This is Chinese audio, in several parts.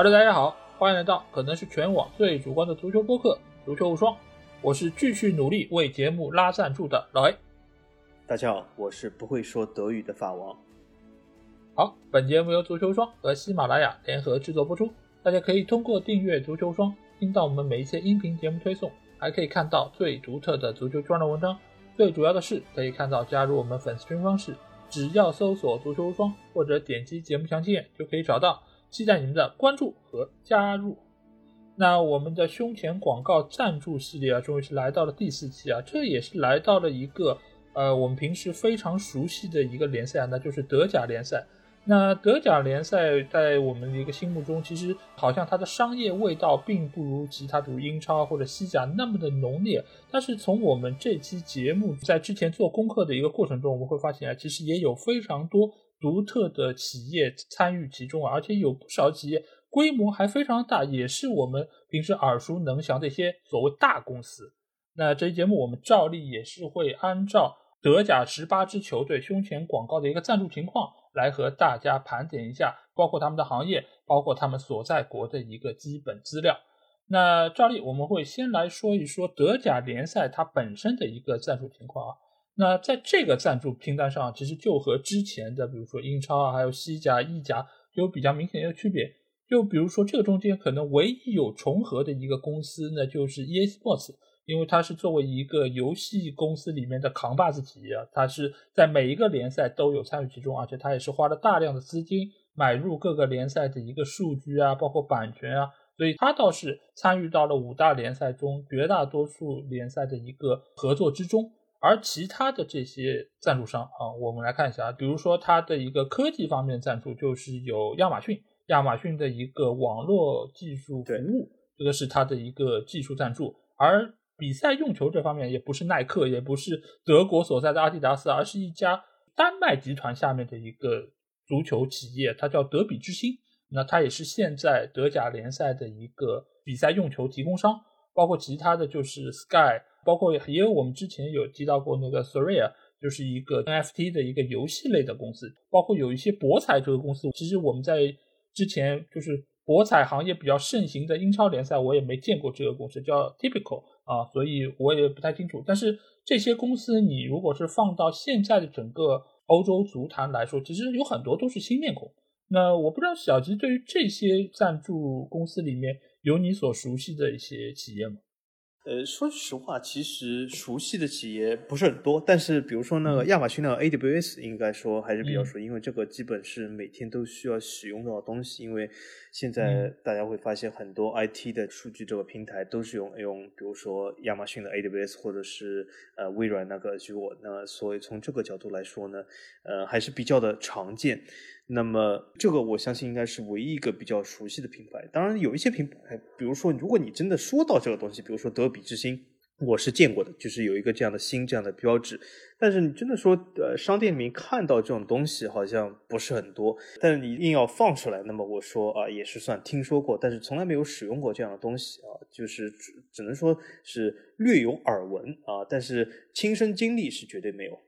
哈喽，大家好，欢迎来到可能是全网最主观的足球播客《足球无双》，我是继续努力为节目拉赞助的老 A。大家好，我是不会说德语的法王。好，本节目由足球无双和喜马拉雅联合制作播出，大家可以通过订阅足球无双，听到我们每一期音频节目推送，还可以看到最独特的足球专栏文章。最主要的是，可以看到加入我们粉丝群方式，只要搜索“足球无双”或者点击节目详情页就可以找到。期待你们的关注和加入。那我们的胸前广告赞助系列啊，终于是来到了第四期啊，这也是来到了一个呃我们平时非常熟悉的一个联赛啊，那就是德甲联赛。那德甲联赛在我们的一个心目中，其实好像它的商业味道并不如其他，比如英超或者西甲那么的浓烈。但是从我们这期节目在之前做功课的一个过程中，我们会发现啊，其实也有非常多。独特的企业参与其中，而且有不少企业规模还非常大，也是我们平时耳熟能详的一些所谓大公司。那这期节目我们照例也是会按照德甲十八支球队胸前广告的一个赞助情况来和大家盘点一下，包括他们的行业，包括他们所在国的一个基本资料。那照例我们会先来说一说德甲联赛它本身的一个赞助情况啊。那在这个赞助拼单上，其实就和之前的，比如说英超啊，还有西甲、意甲，有比较明显的一个区别。就比如说这个中间可能唯一有重合的一个公司，那就是 ESports，因为它是作为一个游戏公司里面的扛把子企业啊，它是在每一个联赛都有参与其中，而且它也是花了大量的资金买入各个联赛的一个数据啊，包括版权啊，所以它倒是参与到了五大联赛中绝大多数联赛的一个合作之中。而其他的这些赞助商啊，我们来看一下，比如说它的一个科技方面赞助，就是有亚马逊，亚马逊的一个网络技术服务，这个是它的一个技术赞助。而比赛用球这方面，也不是耐克，也不是德国所在的阿迪达斯，而是一家丹麦集团下面的一个足球企业，它叫德比之星。那它也是现在德甲联赛的一个比赛用球提供商，包括其他的就是 Sky。包括也有我们之前有提到过那个 Surreal，就是一个 NFT 的一个游戏类的公司，包括有一些博彩这个公司，其实我们在之前就是博彩行业比较盛行的英超联赛，我也没见过这个公司叫 Typical 啊，所以我也不太清楚。但是这些公司你如果是放到现在的整个欧洲足坛来说，其实有很多都是新面孔。那我不知道小吉对于这些赞助公司里面有你所熟悉的一些企业吗？呃，说句实话，其实熟悉的企业不是很多，但是比如说那个亚马逊的 AWS，应该说还是比较熟，因为这个基本是每天都需要使用到的东西。因为现在大家会发现很多 IT 的数据这个平台都是用用，比如说亚马逊的 AWS 或者是呃微软那个 Azure，那所以从这个角度来说呢，呃还是比较的常见。那么这个我相信应该是唯一一个比较熟悉的品牌。当然有一些品牌，比如说如果你真的说到这个东西，比如说德比之星，我是见过的，就是有一个这样的星这样的标志。但是你真的说，呃，商店里面看到这种东西好像不是很多。但是你硬要放出来，那么我说啊，也是算听说过，但是从来没有使用过这样的东西啊，就是只只能说是略有耳闻啊，但是亲身经历是绝对没有。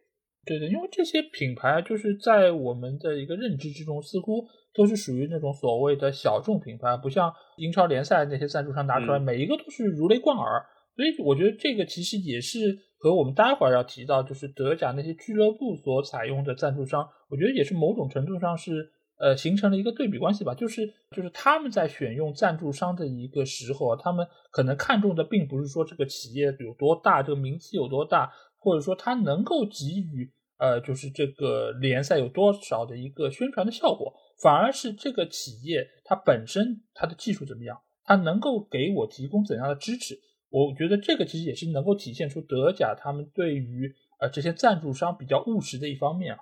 对的，因为这些品牌就是在我们的一个认知之中，似乎都是属于那种所谓的小众品牌，不像英超联赛那些赞助商拿出来，每一个都是如雷贯耳。所以我觉得这个其实也是和我们待会儿要提到，就是德甲那些俱乐部所采用的赞助商，我觉得也是某种程度上是呃形成了一个对比关系吧。就是就是他们在选用赞助商的一个时候啊，他们可能看重的并不是说这个企业有多大，这个名气有多大。或者说它能够给予呃，就是这个联赛有多少的一个宣传的效果，反而是这个企业它本身它的技术怎么样，它能够给我提供怎样的支持？我觉得这个其实也是能够体现出德甲他们对于呃这些赞助商比较务实的一方面啊。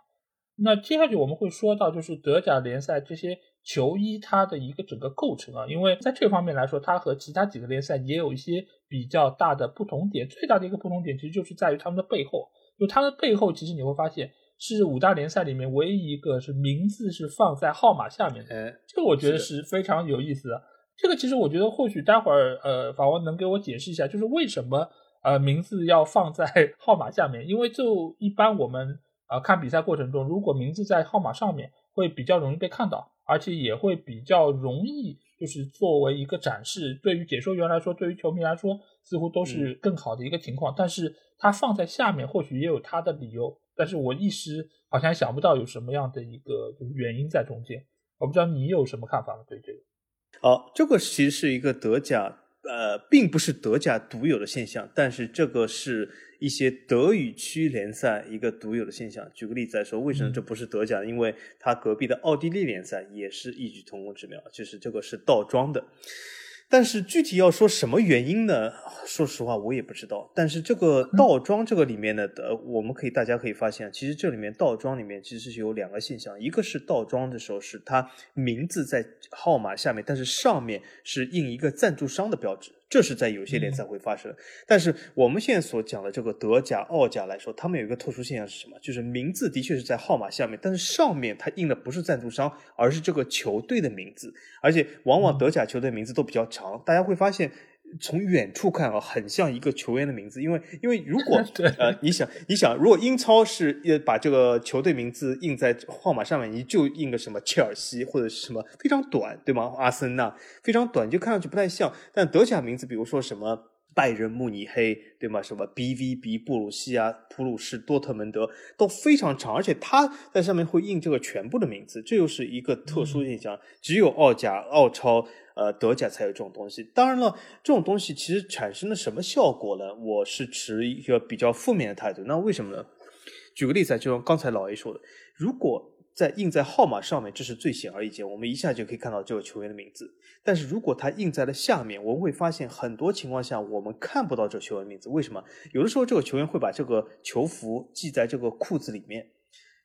那接下去我们会说到就是德甲联赛这些球衣它的一个整个构成啊，因为在这方面来说，它和其他几个联赛也有一些。比较大的不同点，最大的一个不同点其实就是在于他们的背后，就它的背后其实你会发现是五大联赛里面唯一一个是名字是放在号码下面的，这个我觉得是非常有意思的。这个其实我觉得或许待会儿呃法官能给我解释一下，就是为什么呃名字要放在 号码下面？因为就一般我们啊看比赛过程中，如果名字在号码上面会比较容易被看到，而且也会比较容易就是作为一个展示，对于解说员来说，对于球迷来说，似乎都是更好的一个情况。但是它放在下面，或许也有它的理由。但是我一时好像想不到有什么样的一个原因在中间。我不知道你有什么看法吗？对这个？好，这个其实是一个德甲，呃，并不是德甲独有的现象，但是这个是一些德语区联赛一个独有的现象。举个例子来说，为什么这不是德甲？因为它隔壁的奥地利联赛也是异曲同工之妙，就是这个是倒装的。但是具体要说什么原因呢？说实话，我也不知道。但是这个倒装这个里面呢，呃，我们可以大家可以发现，其实这里面倒装里面其实是有两个现象，一个是倒装的时候是它名字在号码下面，但是上面是印一个赞助商的标志。这是在有些联赛会发生，但是我们现在所讲的这个德甲、奥甲来说，他们有一个特殊现象是什么？就是名字的确是在号码下面，但是上面它印的不是赞助商，而是这个球队的名字，而且往往德甲球队名字都比较长，大家会发现。从远处看啊，很像一个球员的名字，因为因为如果 呃，你想你想，如果英超是呃把这个球队名字印在号码上面，你就印个什么切尔西或者是什么非常短，对吗？阿森纳非常短，就看上去不太像。但德甲名字，比如说什么拜仁慕尼黑，对吗？什么 BVB 布鲁西亚、普鲁士、多特蒙德都非常长，而且他在上面会印这个全部的名字，这又是一个特殊现象，只有奥甲、奥超。呃，德甲才有这种东西。当然了，这种东西其实产生了什么效果呢？我是持一个比较负面的态度。那为什么呢？举个例子，就像刚才老 A 说的，如果在印在号码上面，这是最显而易见，我们一下就可以看到这个球员的名字。但是如果它印在了下面，我们会发现很多情况下我们看不到这个球员名字。为什么？有的时候这个球员会把这个球服系在这个裤子里面，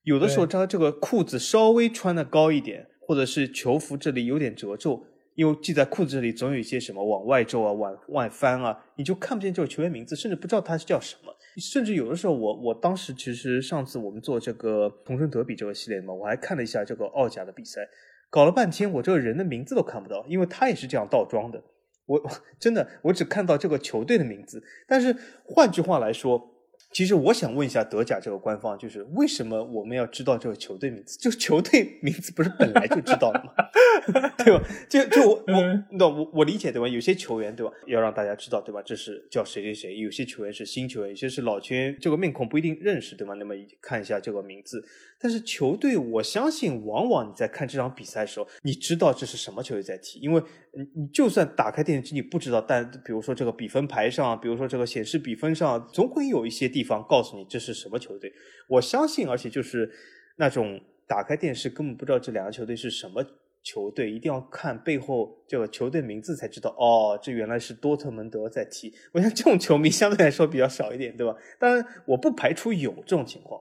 有的时候他这个裤子稍微穿的高一点，或者是球服这里有点褶皱。因为系在裤子这里总有一些什么往外皱啊、往外翻啊，你就看不见这个球员名字，甚至不知道他是叫什么。甚至有的时候，我我当时其实上次我们做这个同城德比这个系列嘛，我还看了一下这个奥甲的比赛，搞了半天我这个人的名字都看不到，因为他也是这样倒装的。我 真的我只看到这个球队的名字。但是换句话来说。其实我想问一下德甲这个官方，就是为什么我们要知道这个球队名字？就球队名字不是本来就知道了吗？对吧？就就我我那我我理解对吧？有些球员对吧，要让大家知道对吧？这是叫谁谁谁。有些球员是新球员，有些是老球员，这个面孔不一定认识对吗？那么看一下这个名字。但是球队，我相信往往你在看这场比赛的时候，你知道这是什么球队在踢，因为你你就算打开电视机你不知道，但比如说这个比分牌上，比如说这个显示比分上，总会有一些地方告诉你这是什么球队。我相信，而且就是那种打开电视根本不知道这两个球队是什么球队，一定要看背后这个球队名字才知道。哦，这原来是多特蒙德在踢。我想这种球迷相对来说比较少一点，对吧？当然，我不排除有这种情况。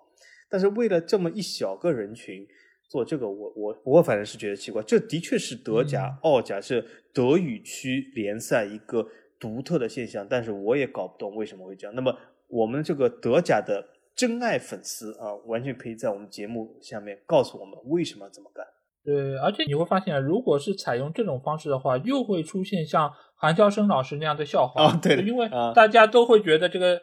但是为了这么一小个人群做这个，我我我反正是觉得奇怪。这的确是德甲、澳甲是德语区联赛一个独特的现象，但是我也搞不懂为什么会这样。那么我们这个德甲的真爱粉丝啊，完全可以在我们节目下面告诉我们为什么这么干。对，而且你会发现，如果是采用这种方式的话，又会出现像韩肖生老师那样的笑话啊。对，因为大家都会觉得这个。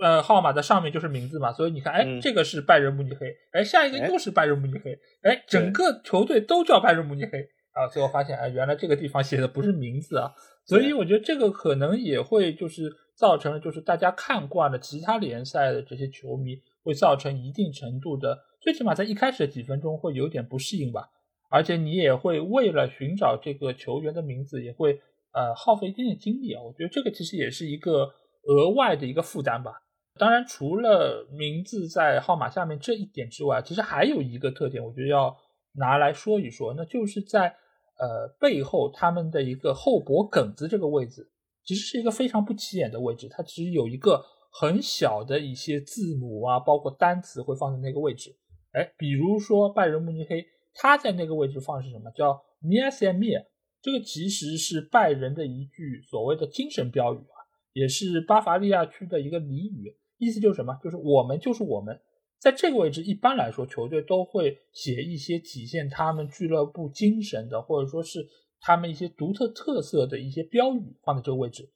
呃，号码的上面就是名字嘛，所以你看，哎，这个是拜仁慕尼黑，哎，下一个又是拜仁慕尼黑，哎，整个球队都叫拜仁慕尼黑啊，最后发现，哎，原来这个地方写的不是名字啊，所以我觉得这个可能也会就是造成了，就是大家看惯了其他联赛的这些球迷，会造成一定程度的，最起码在一开始的几分钟会有点不适应吧，而且你也会为了寻找这个球员的名字，也会呃耗费一定的精力啊，我觉得这个其实也是一个额外的一个负担吧。当然，除了名字在号码下面这一点之外，其实还有一个特点，我觉得要拿来说一说，那就是在呃背后他们的一个后脖梗子这个位置，其实是一个非常不起眼的位置，它其实有一个很小的一些字母啊，包括单词会放在那个位置。哎，比如说拜仁慕尼黑，它在那个位置放是什么？叫 “Mia s Mia”，这个其实是拜仁的一句所谓的精神标语啊，也是巴伐利亚区的一个俚语。意思就是什么？就是我们就是我们，在这个位置，一般来说，球队都会写一些体现他们俱乐部精神的，或者说是他们一些独特特色的一些标语放在这个位置。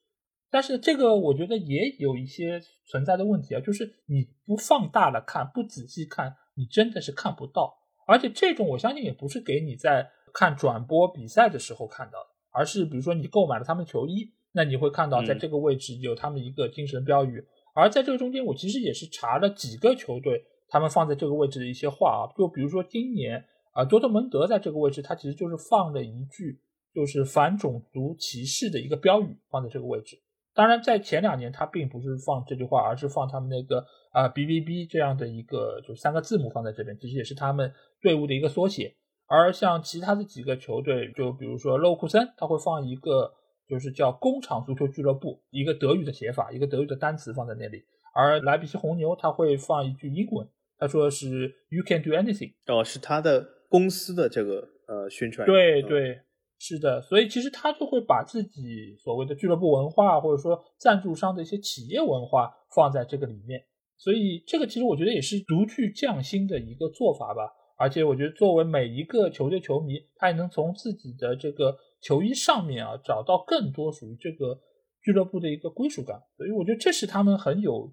但是这个我觉得也有一些存在的问题啊，就是你不放大了看，不仔细看，你真的是看不到。而且这种我相信也不是给你在看转播比赛的时候看到的，而是比如说你购买了他们球衣，那你会看到在这个位置有他们一个精神标语。而在这个中间，我其实也是查了几个球队他们放在这个位置的一些话啊，就比如说今年啊，多特蒙德在这个位置，他其实就是放了一句就是反种族歧视的一个标语放在这个位置。当然，在前两年他并不是放这句话，而是放他们那个啊 B B B 这样的一个就三个字母放在这边，其实也是他们队伍的一个缩写。而像其他的几个球队，就比如说勒沃库森，他会放一个就是叫工厂足球俱乐部，一个德语的写法，一个德语的单词放在那里。而莱比锡红牛他会放一句英文，他说是 You can do anything。哦，是他的公司的这个呃宣传。对对。是的，所以其实他就会把自己所谓的俱乐部文化，或者说赞助商的一些企业文化放在这个里面。所以这个其实我觉得也是独具匠心的一个做法吧。而且我觉得作为每一个球队球迷，他也能从自己的这个球衣上面啊找到更多属于这个俱乐部的一个归属感。所以我觉得这是他们很有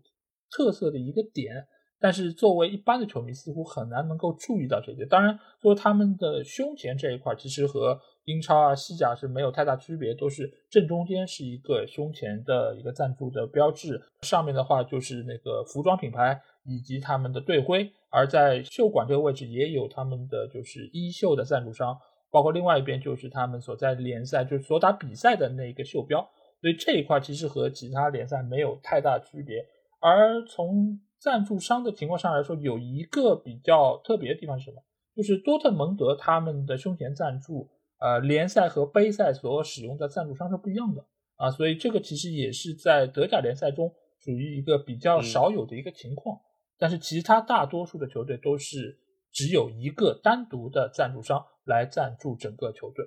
特色的一个点。但是作为一般的球迷，似乎很难能够注意到这些。当然，作为他们的胸前这一块，其实和英超啊、西甲是没有太大区别，都是正中间是一个胸前的一个赞助的标志，上面的话就是那个服装品牌以及他们的队徽，而在袖管这个位置也有他们的就是衣袖的赞助商，包括另外一边就是他们所在联赛就是所打比赛的那个袖标，所以这一块其实和其他联赛没有太大区别。而从赞助商的情况上来说，有一个比较特别的地方是什么？就是多特蒙德他们的胸前赞助。呃，联赛和杯赛所使用的赞助商是不一样的啊，所以这个其实也是在德甲联赛中属于一个比较少有的一个情况。但是其他大多数的球队都是只有一个单独的赞助商来赞助整个球队。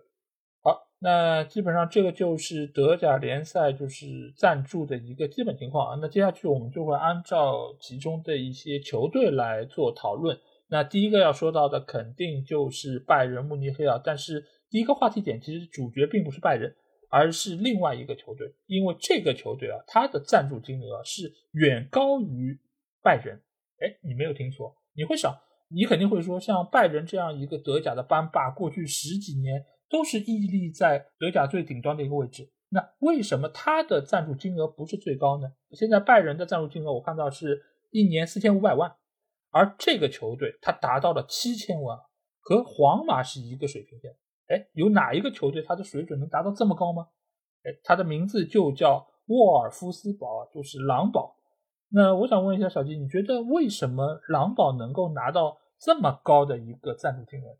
好，那基本上这个就是德甲联赛就是赞助的一个基本情况啊。那接下去我们就会按照其中的一些球队来做讨论。那第一个要说到的肯定就是拜仁慕尼黑啊，但是。第一个话题点其实主角并不是拜仁，而是另外一个球队，因为这个球队啊，它的赞助金额是远高于拜仁。哎，你没有听错，你会想，你肯定会说，像拜仁这样一个德甲的班霸，过去十几年都是屹立在德甲最顶端的一个位置，那为什么它的赞助金额不是最高呢？现在拜仁的赞助金额我看到是一年四千五百万，而这个球队它达到了七千万，和皇马是一个水平线。哎，有哪一个球队他的水准能达到这么高吗？哎，他的名字就叫沃尔夫斯堡，就是狼堡。那我想问一下小金，你觉得为什么狼堡能够拿到这么高的一个赞助金额？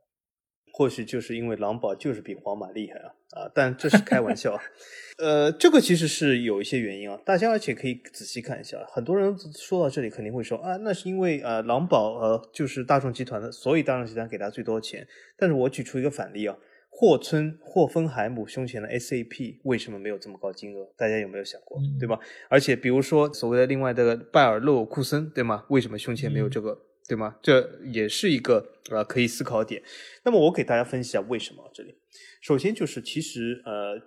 或许就是因为狼堡就是比皇马厉害啊啊！但这是开玩笑。呃，这个其实是有一些原因啊，大家而且可以仔细看一下。很多人说到这里肯定会说啊，那是因为呃狼堡呃就是大众集团的，所以大众集团给他最多钱。但是我举出一个反例啊。霍村、霍芬海姆胸前的 SAP 为什么没有这么高金额？大家有没有想过，对吧？而且比如说所谓的另外的拜尔洛库森，对吗？为什么胸前没有这个，对吗？这也是一个呃可以思考点。那么我给大家分析一下为什么这里。首先就是其实呃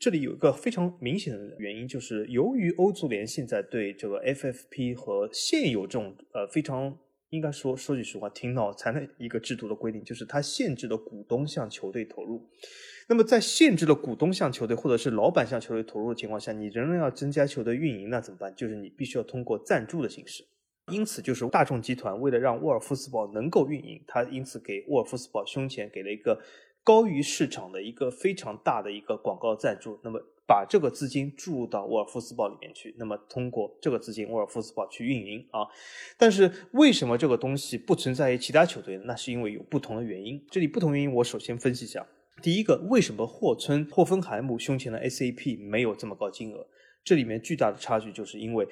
这里有一个非常明显的原因，就是由于欧足联现在对这个 FFP 和现有这种呃非常。应该说，说句实话，挺脑残的一个制度的规定，就是它限制了股东向球队投入。那么，在限制了股东向球队或者是老板向球队投入的情况下，你仍然要增加球队运营，那怎么办？就是你必须要通过赞助的形式。因此，就是大众集团为了让沃尔夫斯堡能够运营，他因此给沃尔夫斯堡胸前给了一个高于市场的一个非常大的一个广告赞助。那么。把这个资金注入到沃尔夫斯堡里面去，那么通过这个资金，沃尔夫斯堡去运营啊。但是为什么这个东西不存在于其他球队？那是因为有不同的原因。这里不同原因，我首先分析一下。第一个，为什么霍村、霍芬海姆胸前的 SAP 没有这么高金额？这里面巨大的差距就是因为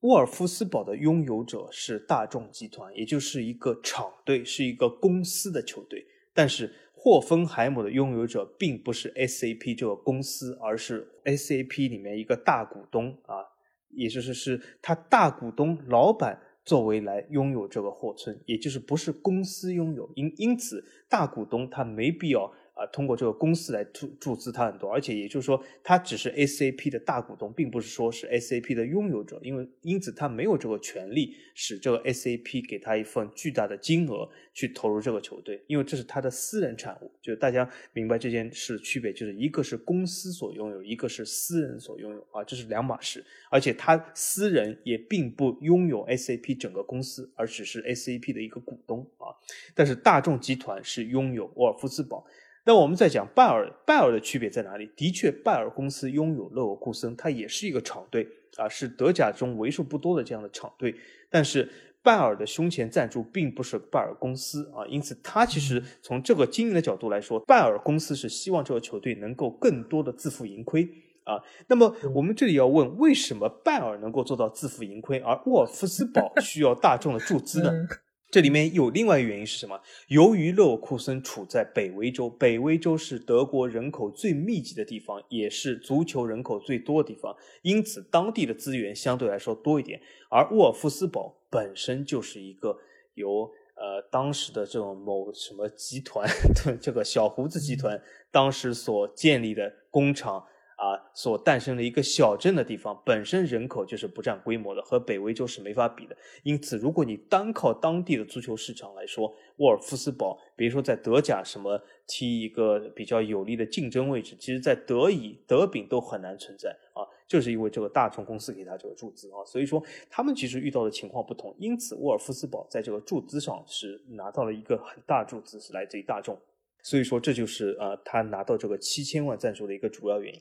沃尔夫斯堡的拥有者是大众集团，也就是一个厂队，是一个公司的球队，但是。霍芬海姆的拥有者并不是 SAP 这个公司，而是 SAP 里面一个大股东啊，也就是是他大股东老板作为来拥有这个霍村，也就是不是公司拥有，因因此大股东他没必要啊，通过这个公司来注注资他很多，而且也就是说，他只是 SAP 的大股东，并不是说是 SAP 的拥有者，因为因此他没有这个权利使这个 SAP 给他一份巨大的金额去投入这个球队，因为这是他的私人产物。就是大家明白这件事的区别，就是一个是公司所拥有，一个是私人所拥有啊，这是两码事。而且他私人也并不拥有 SAP 整个公司，而只是 SAP 的一个股东啊。但是大众集团是拥有沃尔夫斯堡。那我们在讲拜耳，拜耳的区别在哪里？的确，拜耳公司拥有勒沃库森，它也是一个厂队啊，是德甲中为数不多的这样的厂队。但是拜耳的胸前赞助并不是拜耳公司啊，因此它其实从这个经营的角度来说，拜耳公司是希望这个球队能够更多的自负盈亏啊。那么我们这里要问，为什么拜耳能够做到自负盈亏，而沃尔夫斯堡需要大众的注资呢？这里面有另外一个原因是什么？由于勒沃库森处在北威州，北威州是德国人口最密集的地方，也是足球人口最多的地方，因此当地的资源相对来说多一点。而沃尔夫斯堡本身就是一个由呃当时的这种某什么集团，这个小胡子集团当时所建立的工厂。啊，所诞生的一个小镇的地方，本身人口就是不占规模的，和北威州是没法比的。因此，如果你单靠当地的足球市场来说，沃尔夫斯堡，比如说在德甲什么踢一个比较有利的竞争位置，其实在德乙、德丙都很难存在啊，就是因为这个大众公司给他这个注资啊，所以说他们其实遇到的情况不同。因此，沃尔夫斯堡在这个注资上是拿到了一个很大注资，是来自于大众，所以说这就是呃他拿到这个七千万赞助的一个主要原因。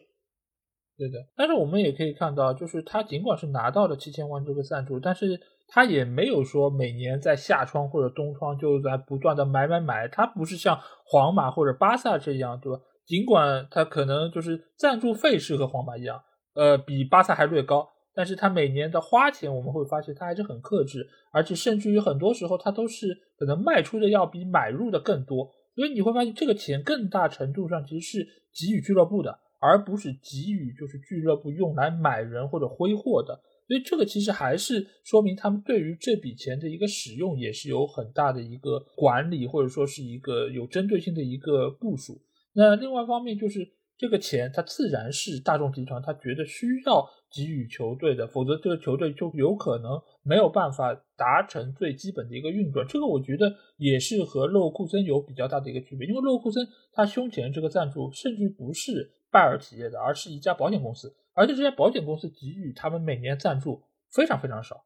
对的，但是我们也可以看到，就是他尽管是拿到了七千万这个赞助，但是他也没有说每年在夏窗或者冬窗就在不断的买买买，他不是像皇马或者巴萨这样，对吧？尽管他可能就是赞助费是和皇马一样，呃，比巴萨还略高，但是他每年的花钱我们会发现他还是很克制，而且甚至于很多时候他都是可能卖出的要比买入的更多，所以你会发现这个钱更大程度上其实是给予俱乐部的。而不是给予就是俱乐部用来买人或者挥霍的，所以这个其实还是说明他们对于这笔钱的一个使用也是有很大的一个管理或者说是一个有针对性的一个部署。那另外一方面就是这个钱它自然是大众集团他觉得需要给予球队的，否则这个球队就有可能没有办法达成最基本的一个运转。这个我觉得也是和勒沃库森有比较大的一个区别，因为勒沃库森他胸前这个赞助甚至不是。拜耳企业的，而是一家保险公司，而且这家保险公司给予他们每年赞助非常非常少，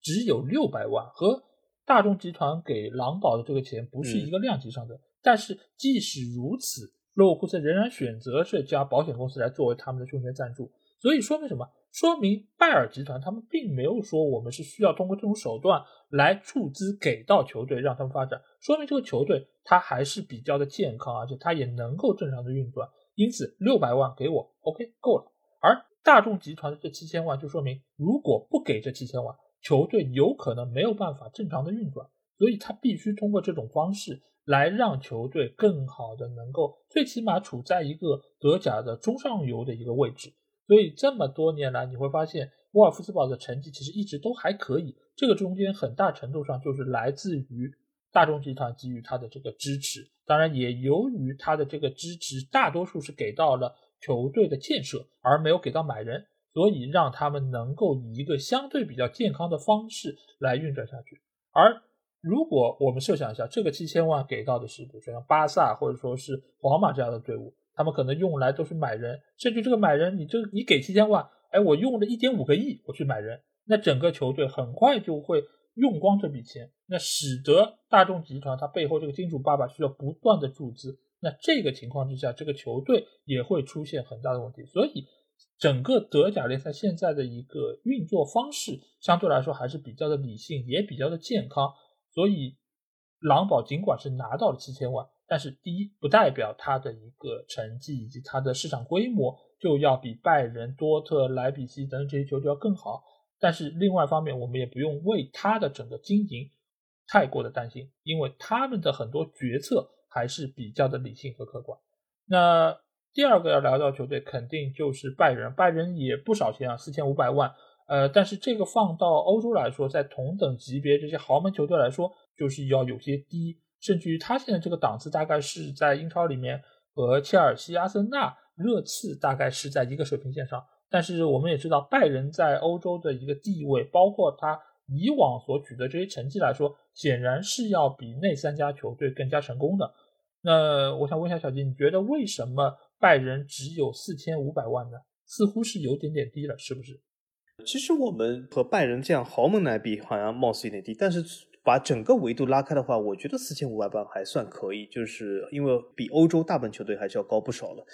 只有六百万，和大众集团给狼堡的这个钱不是一个量级上的。但是即使如此，勒沃库森仍然选择这家保险公司来作为他们的胸前赞助，所以说明什么？说明拜耳集团他们并没有说我们是需要通过这种手段来注资给到球队让他们发展，说明这个球队它还是比较的健康，而且它也能够正常的运转。因此，六百万给我，OK，够了。而大众集团的这七千万，就说明如果不给这七千万，球队有可能没有办法正常的运转。所以，他必须通过这种方式来让球队更好的能够，最起码处在一个德甲的中上游的一个位置。所以，这么多年来，你会发现沃尔夫斯堡的成绩其实一直都还可以。这个中间很大程度上就是来自于。大众集团给予他的这个支持，当然也由于他的这个支持，大多数是给到了球队的建设，而没有给到买人，所以让他们能够以一个相对比较健康的方式来运转下去。而如果我们设想一下，这个七千万给到的是，比如说像巴萨或者说是皇马这样的队伍，他们可能用来都是买人，甚至这个买人，你就你给七千万，哎，我用了一点五个亿我去买人，那整个球队很快就会。用光这笔钱，那使得大众集团它背后这个金主爸爸需要不断的注资，那这个情况之下，这个球队也会出现很大的问题。所以，整个德甲联赛现在的一个运作方式相对来说还是比较的理性，也比较的健康。所以，狼堡尽管是拿到了七千万，但是第一不代表他的一个成绩以及他的市场规模就要比拜仁、多特、莱比锡等等这些球队要更好。但是另外一方面，我们也不用为他的整个经营太过的担心，因为他们的很多决策还是比较的理性和客观。那第二个要聊到球队，肯定就是拜仁，拜仁也不少钱啊，四千五百万。呃，但是这个放到欧洲来说，在同等级别这些豪门球队来说，就是要有些低，甚至于他现在这个档次大概是在英超里面和切尔西、阿森纳、热刺大概是在一个水平线上。但是我们也知道，拜仁在欧洲的一个地位，包括他以往所取得这些成绩来说，显然是要比那三家球队更加成功的。那我想问一下小金，你觉得为什么拜仁只有四千五百万呢？似乎是有点点低了，是不是？其实我们和拜仁这样豪门来比，好像貌似有点低，但是把整个维度拉开的话，我觉得四千五百万还算可以，就是因为比欧洲大部分球队还是要高不少了。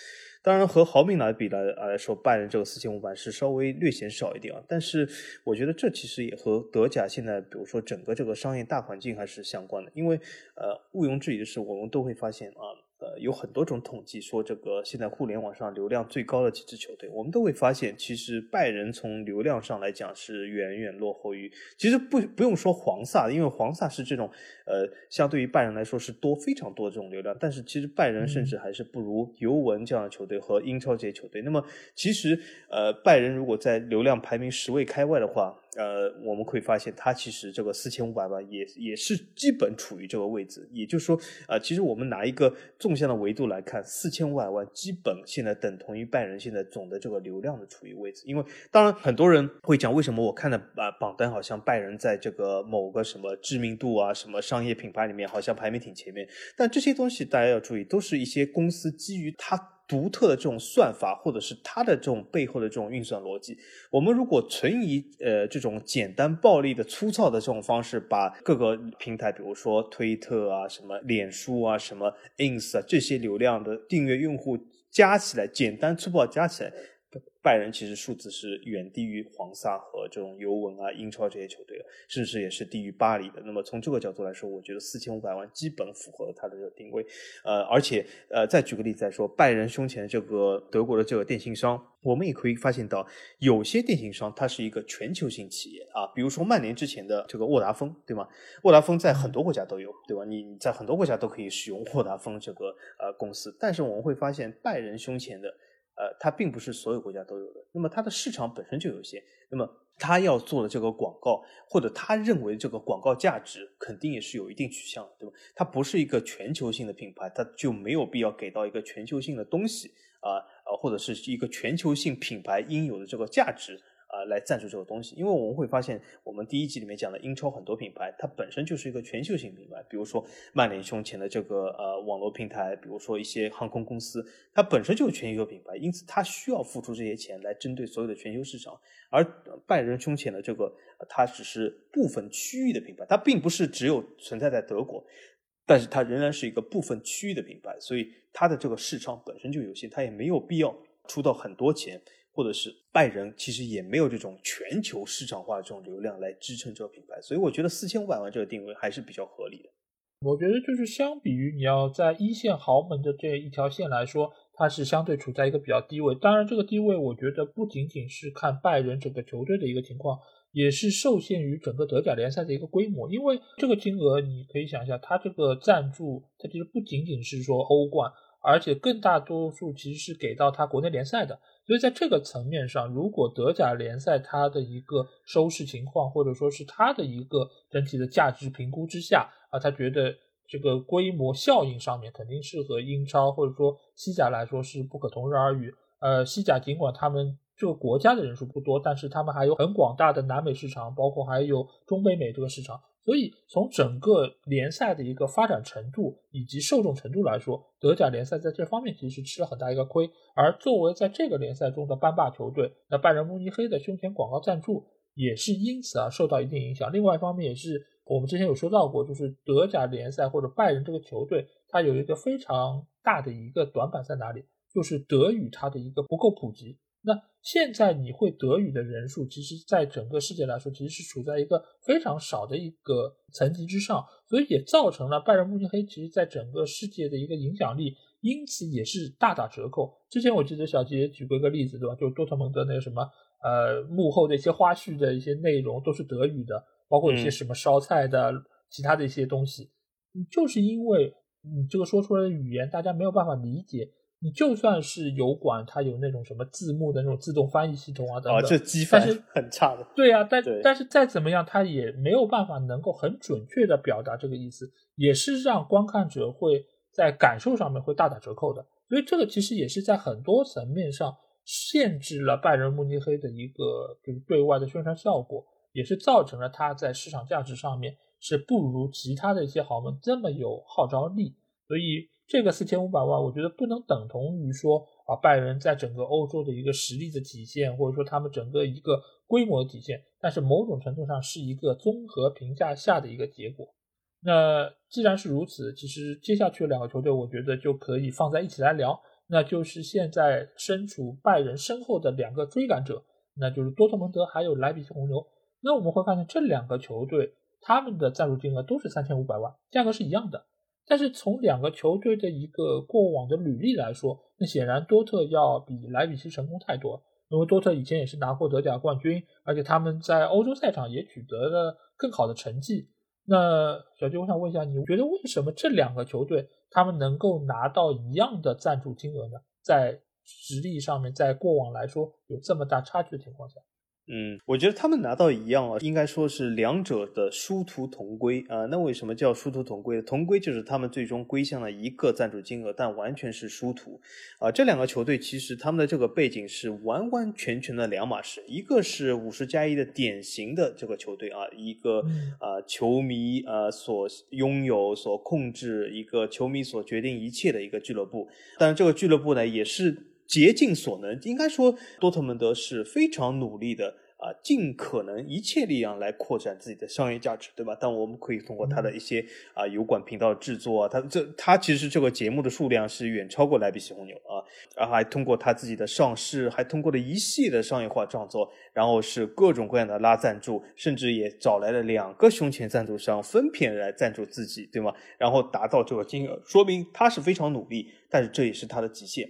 当然和豪门来比来来说，拜仁这个四千五百是稍微略显少一点啊。但是我觉得这其实也和德甲现在，比如说整个这个商业大环境还是相关的，因为呃毋庸置疑的是，我们都会发现啊。呃，有很多种统计说，这个现在互联网上流量最高的几支球队，我们都会发现，其实拜仁从流量上来讲是远远落后于，其实不不用说黄萨，因为黄萨是这种呃，相对于拜仁来说是多非常多的这种流量，但是其实拜仁甚至还是不如尤文这样的球队和英超这些球队。那么其实呃，拜仁如果在流量排名十位开外的话。呃，我们可以发现，它其实这个四千五百万也也是基本处于这个位置。也就是说，呃，其实我们拿一个纵向的维度来看，四千五百万基本现在等同于拜仁现在总的这个流量的处于位置。因为当然很多人会讲，为什么我看的啊榜单好像拜仁在这个某个什么知名度啊、什么商业品牌里面好像排名挺前面，但这些东西大家要注意，都是一些公司基于它。独特的这种算法，或者是它的这种背后的这种运算逻辑，我们如果存疑，呃，这种简单暴力的粗糙的这种方式，把各个平台，比如说推特啊、什么脸书啊、什么 ins 啊这些流量的订阅用户加起来，简单粗暴加起来。拜仁其实数字是远低于黄萨和这种尤文啊、英超这些球队的，甚至也是低于巴黎的。那么从这个角度来说，我觉得四千五百万基本符合它的这个定位。呃，而且呃，再举个例子来说，拜仁胸前这个德国的这个电信商，我们也可以发现到，有些电信商它是一个全球性企业啊，比如说曼联之前的这个沃达丰，对吗？沃达丰在很多国家都有，对吧？你在很多国家都可以使用沃达丰这个呃公司，但是我们会发现拜仁胸前的。呃，它并不是所有国家都有的，那么它的市场本身就有限，那么它要做的这个广告，或者他认为这个广告价值，肯定也是有一定取向的，对吧？它不是一个全球性的品牌，它就没有必要给到一个全球性的东西啊，呃，或者是一个全球性品牌应有的这个价值。啊，来赞助这个东西，因为我们会发现，我们第一集里面讲的英超很多品牌，它本身就是一个全球性品牌，比如说曼联胸前的这个呃网络平台，比如说一些航空公司，它本身就是全球品牌，因此它需要付出这些钱来针对所有的全球市场。而拜仁胸前的这个，它只是部分区域的品牌，它并不是只有存在在德国，但是它仍然是一个部分区域的品牌，所以它的这个市场本身就有限，它也没有必要出到很多钱。或者是拜仁其实也没有这种全球市场化的这种流量来支撑这个品牌，所以我觉得四千五百万这个定位还是比较合理的。我觉得就是相比于你要在一线豪门的这一条线来说，它是相对处在一个比较低位。当然，这个低位我觉得不仅仅是看拜仁整个球队的一个情况，也是受限于整个德甲联赛的一个规模。因为这个金额你可以想一下，它这个赞助，它其实不仅仅是说欧冠，而且更大多数其实是给到它国内联赛的。所以在这个层面上，如果德甲联赛它的一个收视情况，或者说是它的一个整体的价值评估之下啊，他觉得这个规模效应上面肯定是和英超或者说西甲来说是不可同日而语。呃，西甲尽管他们这个国家的人数不多，但是他们还有很广大的南美市场，包括还有中北美这个市场。所以，从整个联赛的一个发展程度以及受众程度来说，德甲联赛在这方面其实吃了很大一个亏。而作为在这个联赛中的班霸球队，那拜仁慕尼黑的胸前广告赞助也是因此啊受到一定影响。另外一方面，也是我们之前有说到过，就是德甲联赛或者拜仁这个球队，它有一个非常大的一个短板在哪里？就是德语它的一个不够普及。那现在你会德语的人数，其实在整个世界来说，其实是处在一个非常少的一个层级之上，所以也造成了拜仁慕尼黑其实在整个世界的一个影响力，因此也是大打折扣。之前我记得小杰举过一个例子，对吧？就多特蒙德那个什么，呃，幕后的一些花絮的一些内容都是德语的，包括一些什么烧菜的其他的一些东西，就是因为你这个说出来的语言大家没有办法理解。你就算是油管，它有那种什么字幕的那种自动翻译系统啊等等，这机翻是 很差的。对啊，但但是再怎么样，它也没有办法能够很准确的表达这个意思，也是让观看者会在感受上面会大打折扣的。所以这个其实也是在很多层面上限制了拜仁慕尼黑的一个就是对外的宣传效果，也是造成了它在市场价值上面是不如其他的一些豪门这么有号召力。所以这个四千五百万，我觉得不能等同于说啊拜仁在整个欧洲的一个实力的体现，或者说他们整个一个规模的体现，但是某种程度上是一个综合评价下的一个结果。那既然是如此，其实接下去两个球队，我觉得就可以放在一起来聊。那就是现在身处拜仁身后的两个追赶者，那就是多特蒙德还有莱比锡红牛。那我们会发现这两个球队他们的赞助金额都是三千五百万，价格是一样的。但是从两个球队的一个过往的履历来说，那显然多特要比莱比锡成功太多。因为多特以前也是拿过德甲冠军，而且他们在欧洲赛场也取得了更好的成绩。那小杰，我想问一下，你觉得为什么这两个球队他们能够拿到一样的赞助金额呢？在实力上面，在过往来说有这么大差距的情况下？嗯，我觉得他们拿到一样啊，应该说是两者的殊途同归啊。那为什么叫殊途同归？同归就是他们最终归向了一个赞助金额，但完全是殊途啊。这两个球队其实他们的这个背景是完完全全的两码事，一个是五十加一的典型的这个球队啊，一个啊球迷啊所拥有、所控制，一个球迷所决定一切的一个俱乐部。但是这个俱乐部呢，也是。竭尽所能，应该说多特蒙德是非常努力的啊，尽可能一切力量来扩展自己的商业价值，对吧？但我们可以通过他的一些啊油管频道制作啊，他这他其实这个节目的数量是远超过莱比锡红牛啊，然后还通过他自己的上市，还通过了一系列的商业化创作，然后是各种各样的拉赞助，甚至也找来了两个胸前赞助商分片来赞助自己，对吗？然后达到这个金额，说明他是非常努力，但是这也是他的极限。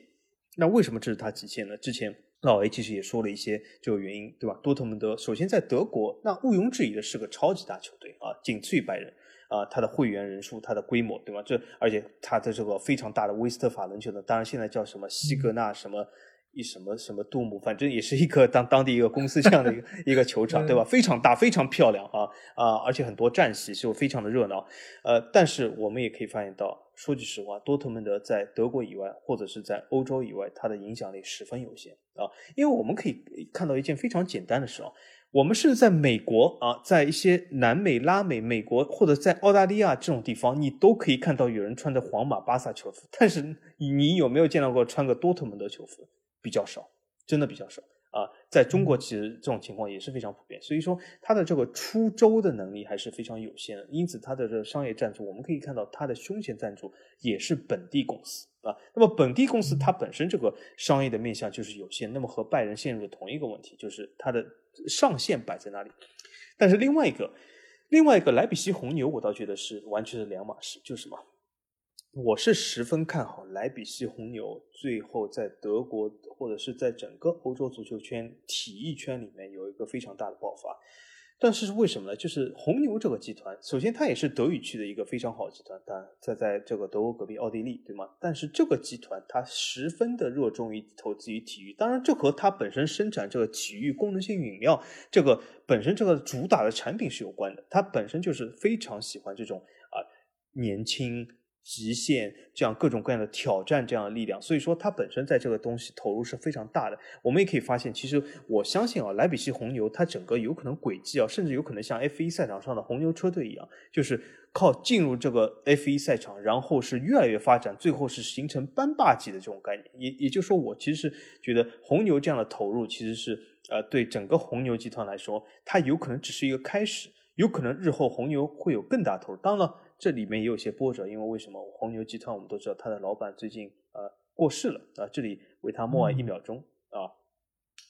那为什么这是他极限呢？之前老 A 其实也说了一些这个原因，对吧？多特蒙德首先在德国，那毋庸置疑的是个超级大球队啊，仅次于拜仁啊，他的会员人数、他的规模，对吧？这而且他的这个非常大的威斯特法伦球场，当然现在叫什么西格纳什么。一什么什么杜姆，反正也是一个当当地一个公司这样的一个 一个球场，对吧？非常大，非常漂亮啊啊！而且很多战席，就非常的热闹。呃，但是我们也可以发现到，说句实话，多特蒙德在德国以外，或者是在欧洲以外，它的影响力十分有限啊。因为我们可以看到一件非常简单的事啊，我们是在美国啊，在一些南美、拉美、美国或者在澳大利亚这种地方，你都可以看到有人穿着皇马、巴萨球服，但是你有没有见到过穿个多特蒙德球服？比较少，真的比较少啊！在中国，其实这种情况也是非常普遍。所以说，它的这个出周的能力还是非常有限的。因此，它的这个商业赞助，我们可以看到，它的胸前赞助也是本地公司啊。那么，本地公司它本身这个商业的面向就是有限。那么，和拜仁陷入了同一个问题，就是它的上限摆在那里。但是，另外一个，另外一个莱比锡红牛，我倒觉得是完全是两码事，就是什么？我是十分看好莱比锡红牛最后在德国或者是在整个欧洲足球圈、体育圈里面有一个非常大的爆发。但是为什么呢？就是红牛这个集团，首先它也是德语区的一个非常好的集团，但在在这个德国隔壁奥地利，对吗？但是这个集团它十分的热衷于投资于体育，当然这和它本身生产这个体育功能性饮料这个本身这个主打的产品是有关的。它本身就是非常喜欢这种啊年轻。极限这样各种各样的挑战，这样的力量，所以说它本身在这个东西投入是非常大的。我们也可以发现，其实我相信啊，莱比锡红牛它整个有可能轨迹啊，甚至有可能像 F 一赛场上的红牛车队一样，就是靠进入这个 F 一赛场，然后是越来越发展，最后是形成班霸级的这种概念。也也就是说，我其实是觉得红牛这样的投入，其实是呃对整个红牛集团来说，它有可能只是一个开始，有可能日后红牛会有更大投入。当然了。这里面也有些波折，因为为什么红牛集团我们都知道，他的老板最近呃过世了啊。这里为他默哀一秒钟啊。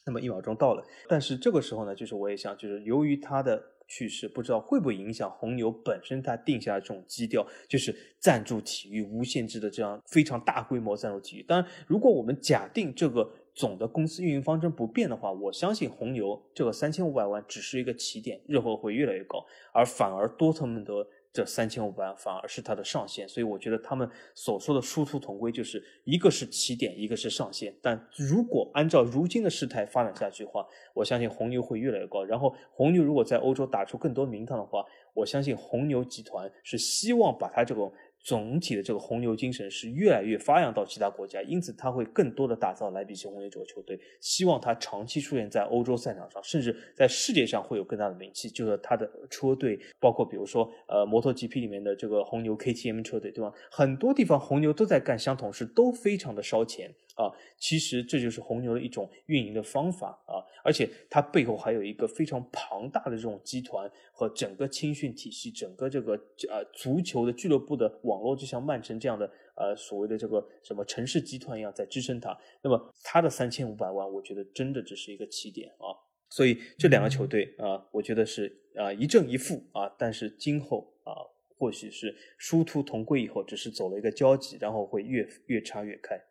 那么一秒钟到了，但是这个时候呢，就是我也想，就是由于他的去世，不知道会不会影响红牛本身它定下的这种基调，就是赞助体育无限制的这样非常大规模赞助体育。当然，如果我们假定这个总的公司运营方针不变的话，我相信红牛这个三千五百万只是一个起点，日后会越来越高，而反而多特蒙德。这三千五百万反而是它的上限，所以我觉得他们所说的殊途同归，就是一个是起点，一个是上限。但如果按照如今的事态发展下去的话，我相信红牛会越来越高。然后红牛如果在欧洲打出更多名堂的话，我相信红牛集团是希望把它这种总体的这个红牛精神是越来越发扬到其他国家，因此他会更多的打造莱比锡红牛这个球队，希望他长期出现在欧洲赛场上，甚至在世界上会有更大的名气。就是他的车队，包括比如说呃摩托 GP 里面的这个红牛 KTM 车队，对吧？很多地方红牛都在干相同事，都非常的烧钱。啊，其实这就是红牛的一种运营的方法啊，而且它背后还有一个非常庞大的这种集团和整个青训体系，整个这个呃足球的俱乐部的网络，就像曼城这样的呃所谓的这个什么城市集团一样在支撑它。那么它的三千五百万，我觉得真的只是一个起点啊。所以这两个球队啊，我觉得是啊一正一负啊，但是今后啊，或许是殊途同归以后，只是走了一个交集，然后会越越差越开。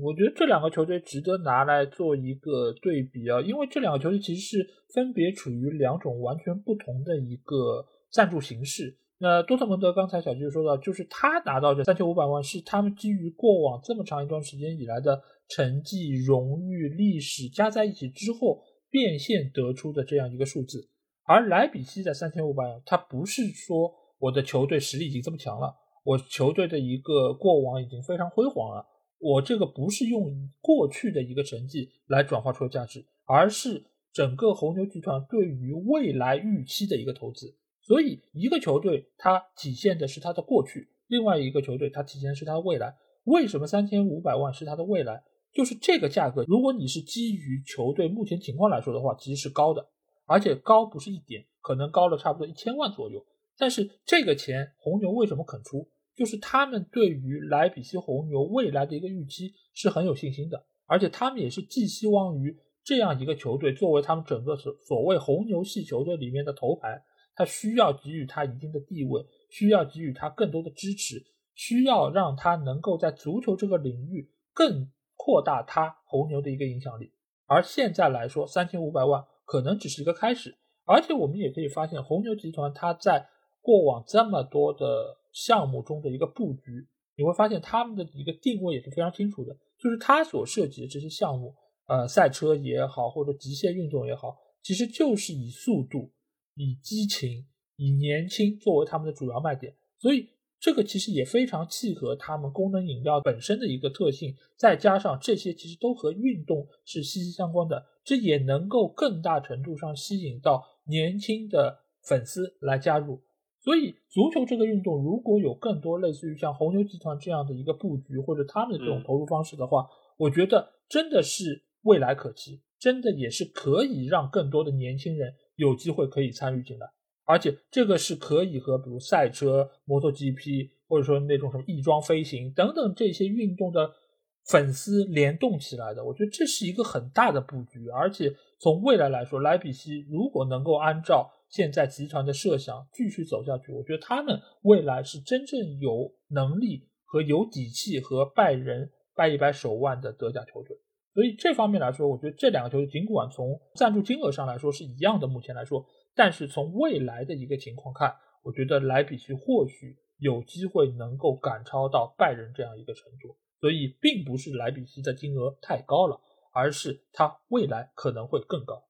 我觉得这两个球队值得拿来做一个对比啊，因为这两个球队其实是分别处于两种完全不同的一个赞助形式。那多特蒙德刚才小舅说到，就是他拿到这三千五百万是他们基于过往这么长一段时间以来的成绩、荣誉、历史加在一起之后变现得出的这样一个数字。而莱比锡的三千五百万，他不是说我的球队实力已经这么强了，我球队的一个过往已经非常辉煌了。我这个不是用过去的一个成绩来转化出的价值，而是整个红牛集团对于未来预期的一个投资。所以，一个球队它体现的是它的过去，另外一个球队它体现的是它的未来。为什么三千五百万是它的未来？就是这个价格，如果你是基于球队目前情况来说的话，其实是高的，而且高不是一点，可能高了差不多一千万左右。但是这个钱，红牛为什么肯出？就是他们对于莱比锡红牛未来的一个预期是很有信心的，而且他们也是寄希望于这样一个球队作为他们整个所所谓红牛系球队里面的头牌，他需要给予他一定的地位，需要给予他更多的支持，需要让他能够在足球这个领域更扩大他红牛的一个影响力。而现在来说，三千五百万可能只是一个开始，而且我们也可以发现，红牛集团它在过往这么多的。项目中的一个布局，你会发现他们的一个定位也是非常清楚的，就是他所涉及的这些项目，呃，赛车也好，或者极限运动也好，其实就是以速度、以激情、以年轻作为他们的主要卖点，所以这个其实也非常契合他们功能饮料本身的一个特性，再加上这些其实都和运动是息息相关的，这也能够更大程度上吸引到年轻的粉丝来加入。所以，足球这个运动如果有更多类似于像红牛集团这样的一个布局，或者他们的这种投入方式的话，我觉得真的是未来可期，真的也是可以让更多的年轻人有机会可以参与进来，而且这个是可以和比如赛车、摩托 GP，或者说那种什么翼装飞行等等这些运动的粉丝联动起来的。我觉得这是一个很大的布局，而且从未来来说，莱比锡如果能够按照。现在集团的设想继续走下去，我觉得他们未来是真正有能力和有底气和拜仁掰一掰手腕的德甲球队。所以这方面来说，我觉得这两个球队尽管从赞助金额上来说是一样的，目前来说，但是从未来的一个情况看，我觉得莱比锡或许有机会能够赶超到拜仁这样一个程度。所以并不是莱比锡的金额太高了，而是它未来可能会更高。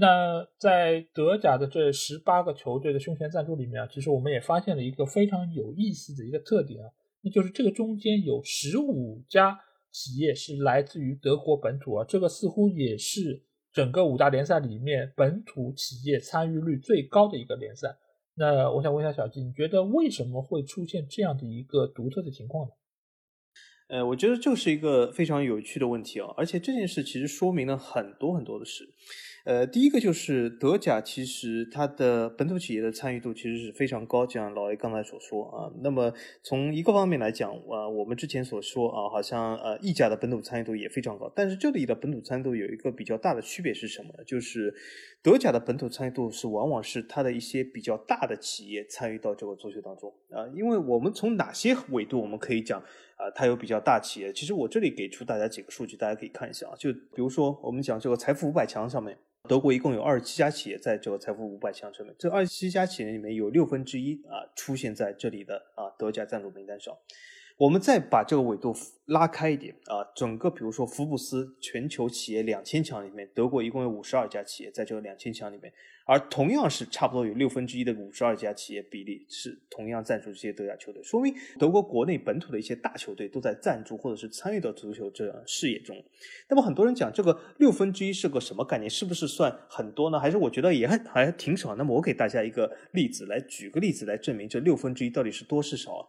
那在德甲的这十八个球队的胸前赞助里面啊，其实我们也发现了一个非常有意思的一个特点啊，那就是这个中间有十五家企业是来自于德国本土啊，这个似乎也是整个五大联赛里面本土企业参与率最高的一个联赛。那我想问一下小季，你觉得为什么会出现这样的一个独特的情况呢？呃，我觉得就是一个非常有趣的问题啊，而且这件事其实说明了很多很多的事。呃，第一个就是德甲，其实它的本土企业的参与度其实是非常高，就像老 A 刚才所说啊。那么从一个方面来讲，啊，我们之前所说啊，好像呃意甲的本土参与度也非常高，但是这里的本土参与度有一个比较大的区别是什么呢？就是德甲的本土参与度是往往是它的一些比较大的企业参与到这个足球当中啊，因为我们从哪些维度我们可以讲啊，它有比较大企业？其实我这里给出大家几个数据，大家可以看一下啊，就比如说我们讲这个财富五百强上面。德国一共有二十七家企业在这个财富五百强上面，这二十七家企业里面有六分之一啊出现在这里的啊德甲赞助名单上。我们再把这个纬度拉开一点啊，整个比如说福布斯全球企业两千强里面，德国一共有五十二家企业在这个两千强里面，而同样是差不多有六分之一的五十二家企业比例是同样赞助这些德甲球队，说明德国国内本土的一些大球队都在赞助或者是参与到足球这样事业中。那么很多人讲这个六分之一是个什么概念？是不是算很多呢？还是我觉得也还还挺少？那么我给大家一个例子来举个例子来证明这六分之一到底是多是少？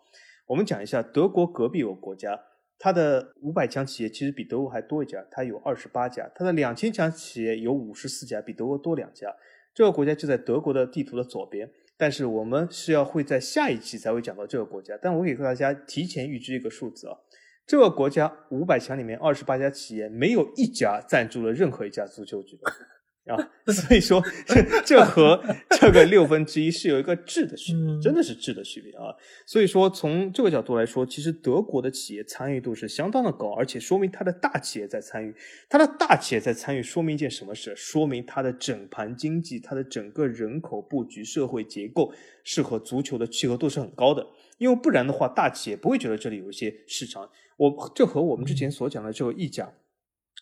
我们讲一下德国隔壁有个国家，它的五百强企业其实比德国还多一家，它有二十八家；它的两千强企业有五十四家，比德国多两家。这个国家就在德国的地图的左边，但是我们是要会在下一期才会讲到这个国家。但我给大家提前预知一个数字啊，这个国家五百强里面二十八家企业没有一家赞助了任何一家足球俱乐部。啊，所以说这这和这个六分之一是有一个质的区别，真的是质的区别啊。所以说从这个角度来说，其实德国的企业参与度是相当的高，而且说明它的大企业在参与，它的大企业在参与，说明一件什么事？说明它的整盘经济、它的整个人口布局、社会结构是和足球的契合度是很高的。因为不然的话，大企业不会觉得这里有一些市场。我这和我们之前所讲的这个意甲。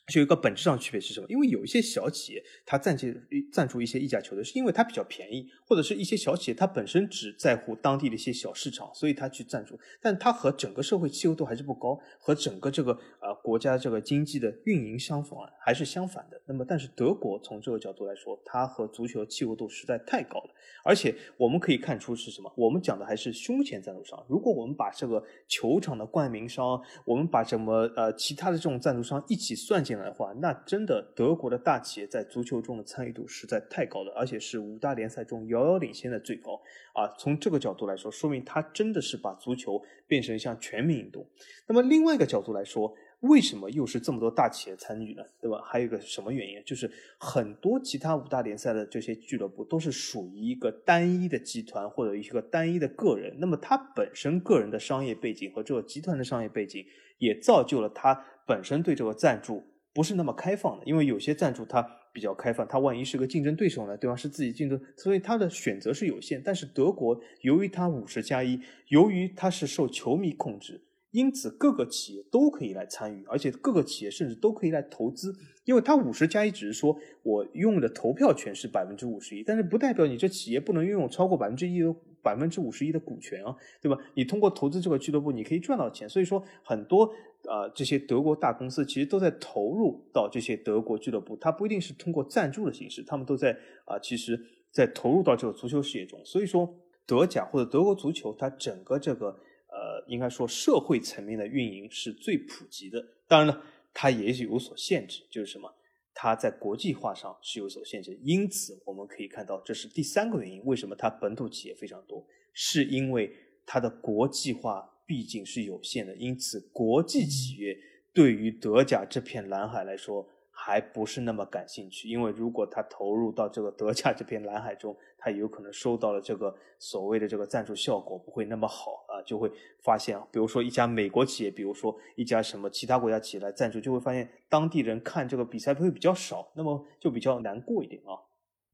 是有一个本质上区别是什么？因为有一些小企业，它赞助赞助一些意甲球队，是因为它比较便宜，或者是一些小企业它本身只在乎当地的一些小市场，所以它去赞助。但它和整个社会契合度还是不高，和整个这个呃国家这个经济的运营相反，还是相反的。那么，但是德国从这个角度来说，它和足球契合度实在太高了。而且我们可以看出是什么？我们讲的还是胸前赞助商。如果我们把这个球场的冠名商，我们把什么呃其他的这种赞助商一起算进的话，那真的德国的大企业在足球中的参与度实在太高了，而且是五大联赛中遥遥领先的最高啊！从这个角度来说，说明他真的是把足球变成一项全民运动。那么另外一个角度来说，为什么又是这么多大企业参与呢？对吧？还有一个什么原因？就是很多其他五大联赛的这些俱乐部都是属于一个单一的集团或者一个单一的个人。那么他本身个人的商业背景和这个集团的商业背景，也造就了他本身对这个赞助不是那么开放的。因为有些赞助它比较开放，它万一是个竞争对手呢，对吧？是自己竞争，所以它的选择是有限。但是德国由于它五十加一，由于它是受球迷控制。因此，各个企业都可以来参与，而且各个企业甚至都可以来投资，因为它五十加一只是说我拥的投票权是百分之五十一，但是不代表你这企业不能拥有超过百分之一的百分之五十一的股权啊，对吧？你通过投资这个俱乐部，你可以赚到钱。所以说，很多啊这些德国大公司其实都在投入到这些德国俱乐部，它不一定是通过赞助的形式，他们都在啊其实在投入到这个足球事业中。所以说，德甲或者德国足球，它整个这个。呃，应该说社会层面的运营是最普及的。当然了，它也有所限制，就是什么？它在国际化上是有所限制。因此，我们可以看到，这是第三个原因，为什么它本土企业非常多，是因为它的国际化毕竟是有限的。因此，国际企业对于德甲这片蓝海来说。还不是那么感兴趣，因为如果他投入到这个德甲这片蓝海中，他有可能收到了这个所谓的这个赞助效果不会那么好啊，就会发现，比如说一家美国企业，比如说一家什么其他国家企业来赞助，就会发现当地人看这个比赛会比较少，那么就比较难过一点啊。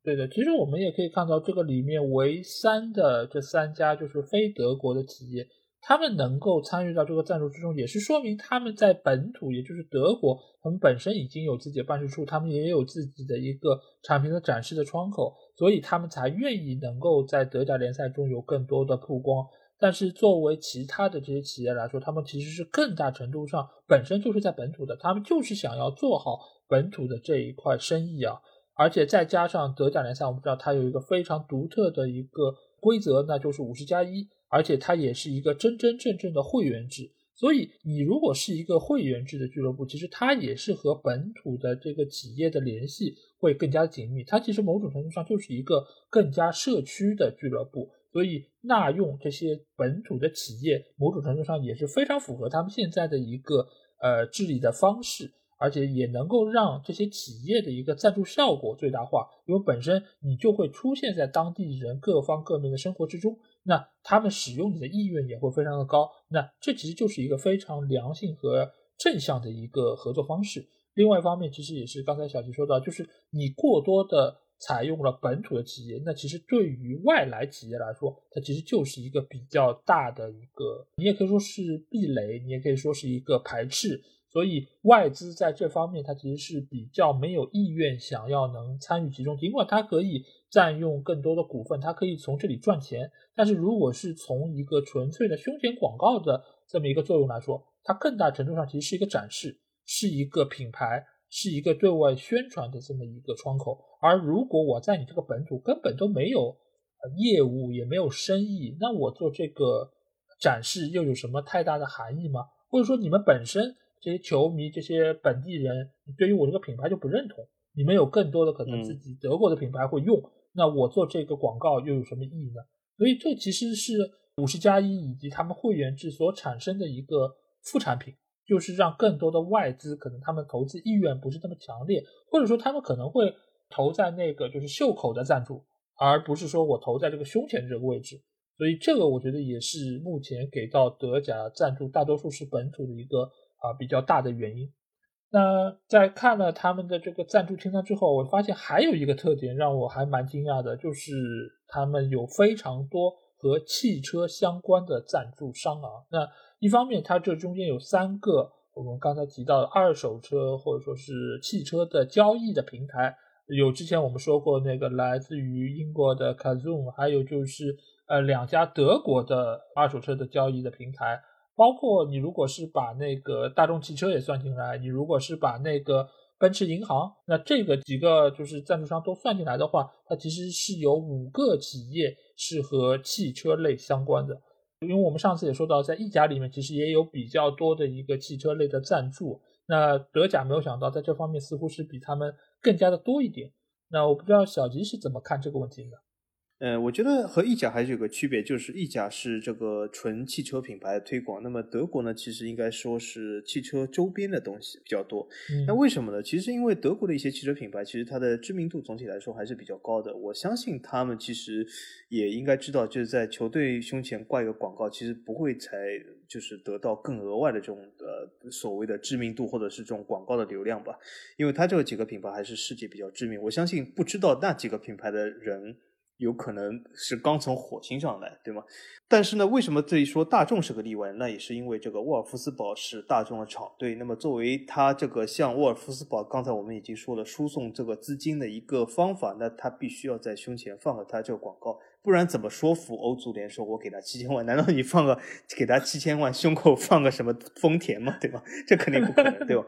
对的，其实我们也可以看到这个里面唯三的这三家就是非德国的企业。他们能够参与到这个赞助之中，也是说明他们在本土，也就是德国，他们本身已经有自己的办事处，他们也有自己的一个产品的展示的窗口，所以他们才愿意能够在德甲联赛中有更多的曝光。但是作为其他的这些企业来说，他们其实是更大程度上本身就是在本土的，他们就是想要做好本土的这一块生意啊。而且再加上德甲联赛，我们知道它有一个非常独特的一个规则，那就是五十加一。而且它也是一个真真正正的会员制，所以你如果是一个会员制的俱乐部，其实它也是和本土的这个企业的联系会更加紧密。它其实某种程度上就是一个更加社区的俱乐部，所以纳用这些本土的企业，某种程度上也是非常符合他们现在的一个呃治理的方式。而且也能够让这些企业的一个赞助效果最大化，因为本身你就会出现在当地人各方各面的生活之中，那他们使用你的意愿也会非常的高，那这其实就是一个非常良性和正向的一个合作方式。另外一方面，其实也是刚才小齐说到，就是你过多的采用了本土的企业，那其实对于外来企业来说，它其实就是一个比较大的一个，你也可以说是壁垒，你也可以说是一个排斥。所以外资在这方面，它其实是比较没有意愿想要能参与其中，尽管它可以占用更多的股份，它可以从这里赚钱。但是如果是从一个纯粹的胸前广告的这么一个作用来说，它更大程度上其实是一个展示，是一个品牌，是一个对外宣传的这么一个窗口。而如果我在你这个本土根本都没有业务，也没有生意，那我做这个展示又有什么太大的含义吗？或者说你们本身？这些球迷、这些本地人，对于我这个品牌就不认同。你们有更多的可能自己德国的品牌会用，那我做这个广告又有什么意义呢？所以这其实是五十加一以及他们会员制所产生的一个副产品，就是让更多的外资可能他们投资意愿不是那么强烈，或者说他们可能会投在那个就是袖口的赞助，而不是说我投在这个胸前这个位置。所以这个我觉得也是目前给到德甲赞助大多数是本土的一个。啊，比较大的原因。那在看了他们的这个赞助清单之后，我发现还有一个特点让我还蛮惊讶的，就是他们有非常多和汽车相关的赞助商啊。那一方面，它这中间有三个我们刚才提到的二手车或者说是汽车的交易的平台，有之前我们说过那个来自于英国的 c a z o o m 还有就是呃两家德国的二手车的交易的平台。包括你如果是把那个大众汽车也算进来，你如果是把那个奔驰银行，那这个几个就是赞助商都算进来的话，它其实是有五个企业是和汽车类相关的。因为我们上次也说到，在意甲里面其实也有比较多的一个汽车类的赞助。那德甲没有想到在这方面似乎是比他们更加的多一点。那我不知道小吉是怎么看这个问题的。呃，我觉得和意甲还是有个区别，就是意甲是这个纯汽车品牌推广，那么德国呢，其实应该说是汽车周边的东西比较多。那为什么呢？其实因为德国的一些汽车品牌，其实它的知名度总体来说还是比较高的。我相信他们其实也应该知道，就是在球队胸前挂一个广告，其实不会才就是得到更额外的这种呃所谓的知名度或者是这种广告的流量吧。因为它这几个品牌还是世界比较知名，我相信不知道那几个品牌的人。有可能是刚从火星上来，对吗？但是呢，为什么这一说大众是个例外？那也是因为这个沃尔夫斯堡是大众的厂队。那么作为他这个向沃尔夫斯堡，刚才我们已经说了，输送这个资金的一个方法，那他必须要在胸前放个他这个广告，不然怎么说服欧足联说我给他七千万？难道你放个给他七千万，胸口放个什么丰田吗？对吧？这肯定不可能，对吧？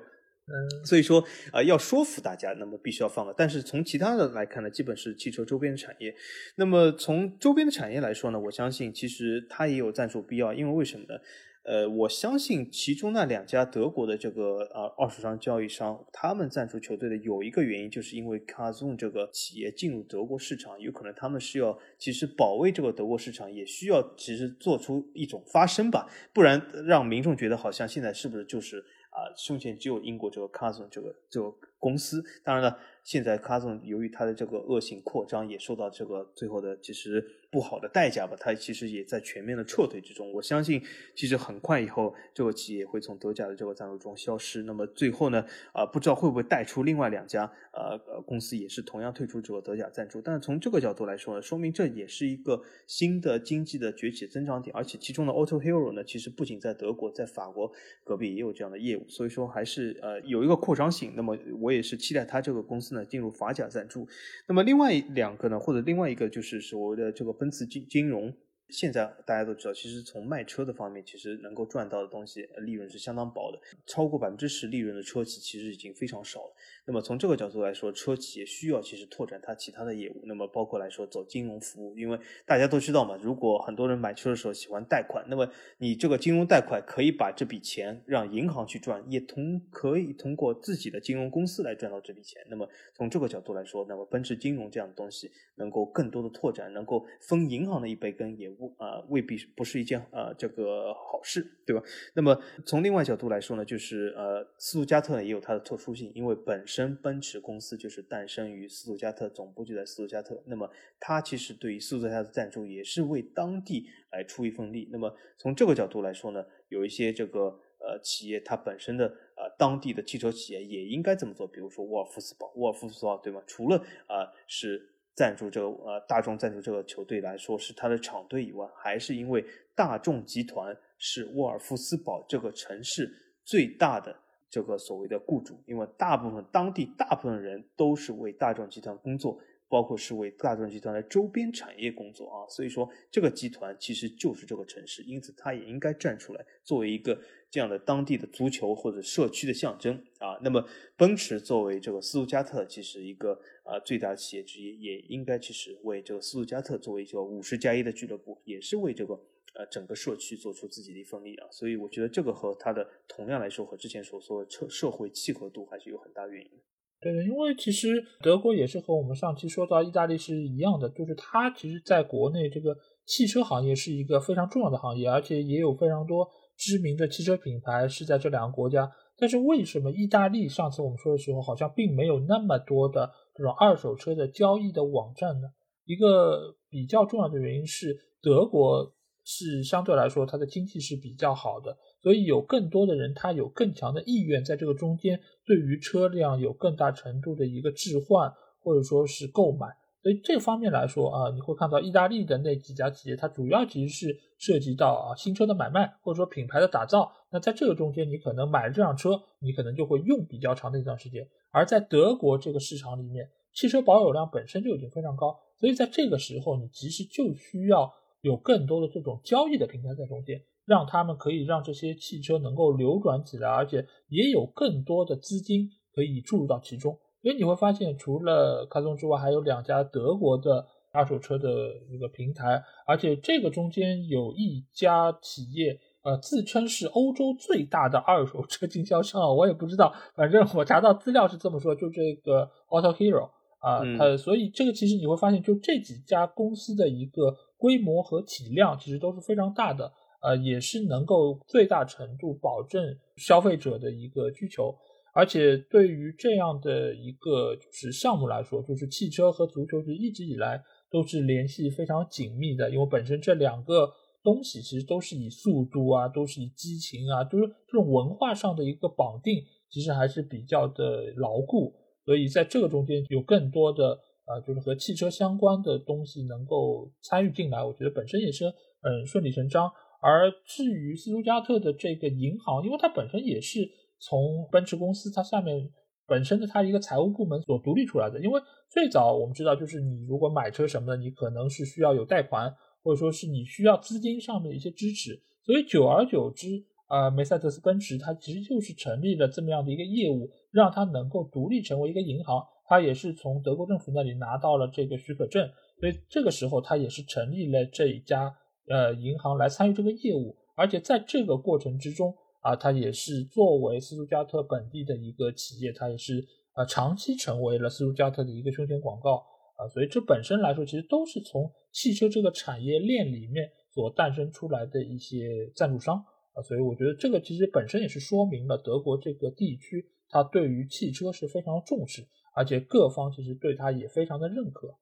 嗯，所以说啊，要说服大家，那么必须要放了。但是从其他的来看呢，基本是汽车周边的产业。那么从周边的产业来说呢，我相信其实它也有赞助必要，因为为什么呢？呃，我相信其中那两家德国的这个呃二手商交易商，他们赞助球队的有一个原因，就是因为 c a z o n 这个企业进入德国市场，有可能他们是要其实保卫这个德国市场，也需要其实做出一种发声吧，不然让民众觉得好像现在是不是就是。啊，胸前只有英国这个 Carson 这个这个公司，当然了。现在 Carson 由于它的这个恶性扩张，也受到这个最后的其实不好的代价吧。它其实也在全面的撤退之中。我相信，其实很快以后，这个企业会从德甲的这个赞助中消失。那么最后呢，啊，不知道会不会带出另外两家呃公司也是同样退出这个德甲赞助。但是从这个角度来说呢，说明这也是一个新的经济的崛起增长点。而且其中的 Auto Hero 呢，其实不仅在德国，在法国隔壁也有这样的业务。所以说还是呃有一个扩张性。那么我也是期待它这个公司呢。进入法甲赞助，那么另外两个呢，或者另外一个就是所谓的这个驰金金融。现在大家都知道，其实从卖车的方面，其实能够赚到的东西利润是相当薄的，超过百分之十利润的车企其实已经非常少了。那么从这个角度来说，车企也需要其实拓展它其他的业务。那么包括来说走金融服务，因为大家都知道嘛，如果很多人买车的时候喜欢贷款，那么你这个金融贷款可以把这笔钱让银行去赚，也同可以通过自己的金融公司来赚到这笔钱。那么从这个角度来说，那么奔驰金融这样的东西能够更多的拓展，能够分银行的一杯羹，也不啊未必不是一件呃这个好事，对吧？那么从另外角度来说呢，就是呃斯图加特呢也有它的特殊性，因为本身。奔驰公司就是诞生于斯图加特，总部就在斯图加特。那么，它其实对于斯图加特的赞助也是为当地来出一份力。那么，从这个角度来说呢，有一些这个呃企业它本身的呃当地的汽车企业也应该这么做，比如说沃尔夫斯堡，沃尔夫斯堡对吗？除了啊是赞助这个呃大众赞助这个球队来说是他的厂队以外，还是因为大众集团是沃尔夫斯堡这个城市最大的这个所谓的雇主，因为大部分当地大部分人都是为大众集团工作。包括是为大众集团的周边产业工作啊，所以说这个集团其实就是这个城市，因此他也应该站出来，作为一个这样的当地的足球或者社区的象征啊。那么奔驰作为这个斯图加特其实一个啊最大企业之一，也应该其实为这个斯图加特作为一个五十加一的俱乐部，也是为这个呃整个社区做出自己的一份力啊。所以我觉得这个和它的同样来说和之前所说的社社会契合度还是有很大原因的。对的，因为其实德国也是和我们上期说到意大利是一样的，就是它其实在国内这个汽车行业是一个非常重要的行业，而且也有非常多知名的汽车品牌是在这两个国家。但是为什么意大利上次我们说的时候好像并没有那么多的这种二手车的交易的网站呢？一个比较重要的原因是德国是相对来说它的经济是比较好的。所以有更多的人，他有更强的意愿在这个中间，对于车辆有更大程度的一个置换或者说是购买。所以这方面来说啊，你会看到意大利的那几家企业，它主要其实是涉及到啊新车的买卖或者说品牌的打造。那在这个中间，你可能买了这辆车，你可能就会用比较长的一段时间。而在德国这个市场里面，汽车保有量本身就已经非常高，所以在这个时候，你其实就需要有更多的这种交易的平台在中间。让他们可以让这些汽车能够流转起来，而且也有更多的资金可以注入到其中。因为你会发现，除了卡通之外，还有两家德国的二手车的一个平台，而且这个中间有一家企业，呃，自称是欧洲最大的二手车经销商，我也不知道，反正我查到资料是这么说，就这个 Auto Hero 啊，呃，所以这个其实你会发现，就这几家公司的一个规模和体量，其实都是非常大的。呃，也是能够最大程度保证消费者的一个需求，而且对于这样的一个就是项目来说，就是汽车和足球是一直以来都是联系非常紧密的，因为本身这两个东西其实都是以速度啊，都是以激情啊，就是这种文化上的一个绑定，其实还是比较的牢固，所以在这个中间有更多的啊，就是和汽车相关的东西能够参与进来，我觉得本身也是嗯顺理成章。而至于斯图加特的这个银行，因为它本身也是从奔驰公司它下面本身的它一个财务部门所独立出来的。因为最早我们知道，就是你如果买车什么的，你可能是需要有贷款，或者说是你需要资金上面的一些支持。所以久而久之，啊，梅赛德斯奔驰它其实就是成立了这么样的一个业务，让它能够独立成为一个银行。它也是从德国政府那里拿到了这个许可证，所以这个时候它也是成立了这一家。呃，银行来参与这个业务，而且在这个过程之中啊，它也是作为斯图加特本地的一个企业，它也是啊长期成为了斯图加特的一个胸前广告啊，所以这本身来说，其实都是从汽车这个产业链里面所诞生出来的一些赞助商啊，所以我觉得这个其实本身也是说明了德国这个地区它对于汽车是非常重视，而且各方其实对它也非常的认可。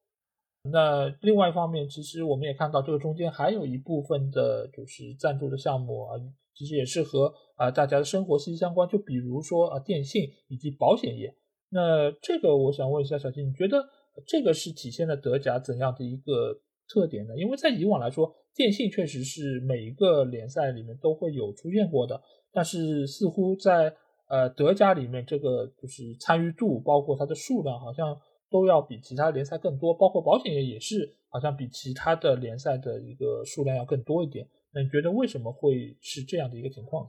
那另外一方面，其实我们也看到这个中间还有一部分的，就是赞助的项目啊，其实也是和啊大家的生活息息相关。就比如说啊电信以及保险业。那这个我想问一下小金，你觉得这个是体现了德甲怎样的一个特点呢？因为在以往来说，电信确实是每一个联赛里面都会有出现过的，但是似乎在呃德甲里面，这个就是参与度，包括它的数量，好像。都要比其他联赛更多，包括保险业也是，好像比其他的联赛的一个数量要更多一点。那你觉得为什么会是这样的一个情况？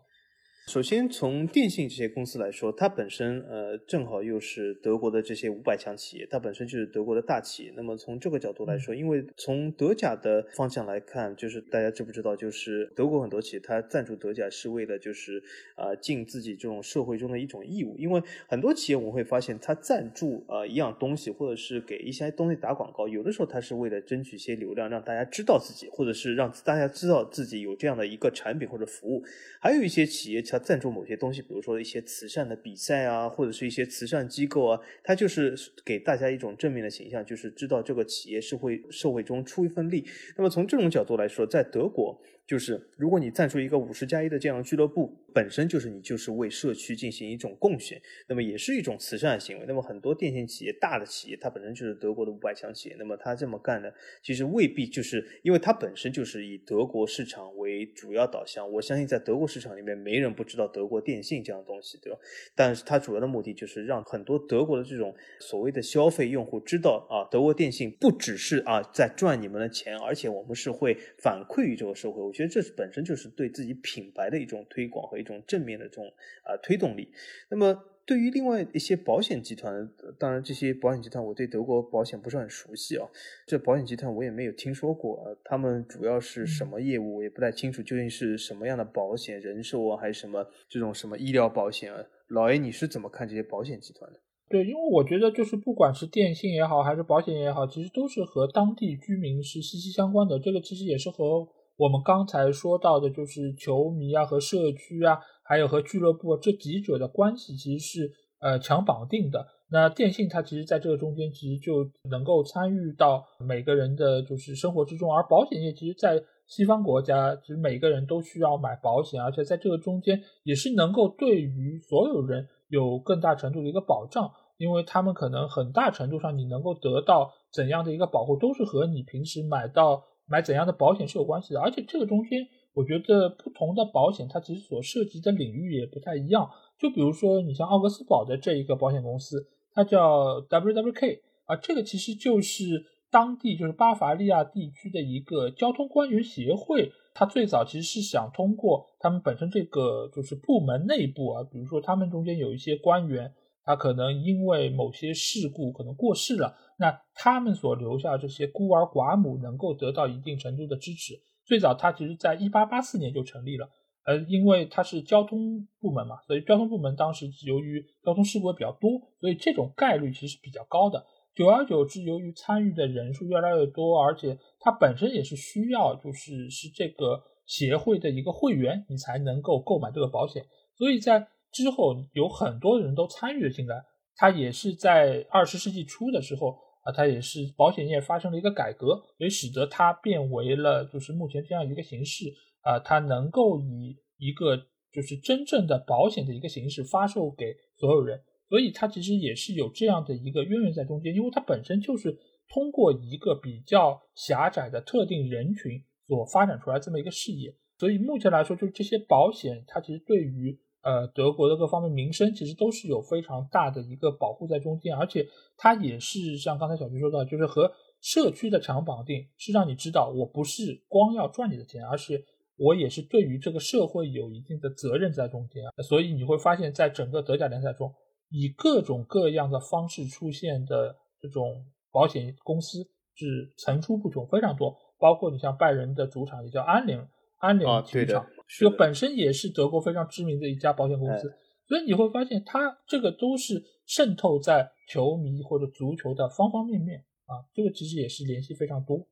首先，从电信这些公司来说，它本身呃正好又是德国的这些五百强企业，它本身就是德国的大企业。那么从这个角度来说，因为从德甲的方向来看，就是大家知不知道，就是德国很多企业它赞助德甲是为了就是啊尽自己这种社会中的一种义务。因为很多企业我们会发现，它赞助啊一样东西，或者是给一些东西打广告，有的时候它是为了争取一些流量，让大家知道自己，或者是让大家知道自己有这样的一个产品或者服务。还有一些企业它他赞助某些东西，比如说一些慈善的比赛啊，或者是一些慈善机构啊，他就是给大家一种正面的形象，就是知道这个企业是会社会中出一份力。那么从这种角度来说，在德国。就是如果你赞助一个五十加一的这样俱乐部，本身就是你就是为社区进行一种贡献，那么也是一种慈善行为。那么很多电信企业、大的企业，它本身就是德国的五百强企业，那么它这么干呢，其实未必就是因为它本身就是以德国市场为主要导向。我相信在德国市场里面，没人不知道德国电信这样的东西，对吧？但是它主要的目的就是让很多德国的这种所谓的消费用户知道啊，德国电信不只是啊在赚你们的钱，而且我们是会反馈于这个社会。我觉得这本身就是对自己品牌的一种推广和种正面的这种啊推动力。那么对于另外一些保险集团，当然这些保险集团我对德国保险不是很熟悉啊，这保险集团我也没有听说过，他们主要是什么业务我也不太清楚，究竟是什么样的保险，人寿啊还是什么这种什么医疗保险啊？老 A 你是怎么看这些保险集团的？对，因为我觉得就是不管是电信也好，还是保险也好，其实都是和当地居民是息息相关的。这个其实也是和。我们刚才说到的，就是球迷啊和社区啊，还有和俱乐部这几者的关系，其实是呃强绑定的。那电信它其实在这个中间，其实就能够参与到每个人的就是生活之中。而保险业其实，在西方国家，其实每个人都需要买保险，而且在这个中间也是能够对于所有人有更大程度的一个保障，因为他们可能很大程度上你能够得到怎样的一个保护，都是和你平时买到。买怎样的保险是有关系的，而且这个中间，我觉得不同的保险它其实所涉及的领域也不太一样。就比如说，你像奥格斯堡的这一个保险公司，它叫 WWK 啊，这个其实就是当地就是巴伐利亚地区的一个交通官员协会。它最早其实是想通过他们本身这个就是部门内部啊，比如说他们中间有一些官员。他可能因为某些事故可能过世了，那他们所留下这些孤儿寡母能够得到一定程度的支持。最早它其实在一八八四年就成立了，呃，因为它是交通部门嘛，所以交通部门当时由于交通事故比较多，所以这种概率其实比较高的。久而久之，由于参与的人数越来越多，而且它本身也是需要就是是这个协会的一个会员，你才能够购买这个保险，所以在。之后有很多人都参与了进来，它也是在二十世纪初的时候啊，它也是保险业发生了一个改革，所以使得它变为了就是目前这样一个形式啊，它能够以一个就是真正的保险的一个形式发售给所有人，所以它其实也是有这样的一个渊源在中间，因为它本身就是通过一个比较狭窄的特定人群所发展出来这么一个事业，所以目前来说，就是这些保险它其实对于。呃，德国的各方面民生其实都是有非常大的一个保护在中间，而且它也是像刚才小徐说到，就是和社区的强绑定，是让你知道我不是光要赚你的钱，而是我也是对于这个社会有一定的责任在中间。所以你会发现在整个德甲联赛中，以各种各样的方式出现的这种保险公司是层出不穷，非常多。包括你像拜仁的主场也叫安联安联体育场。这个本身也是德国非常知名的一家保险公司，所以你会发现它这个都是渗透在球迷或者足球的方方面面啊，这个其实也是联系非常多。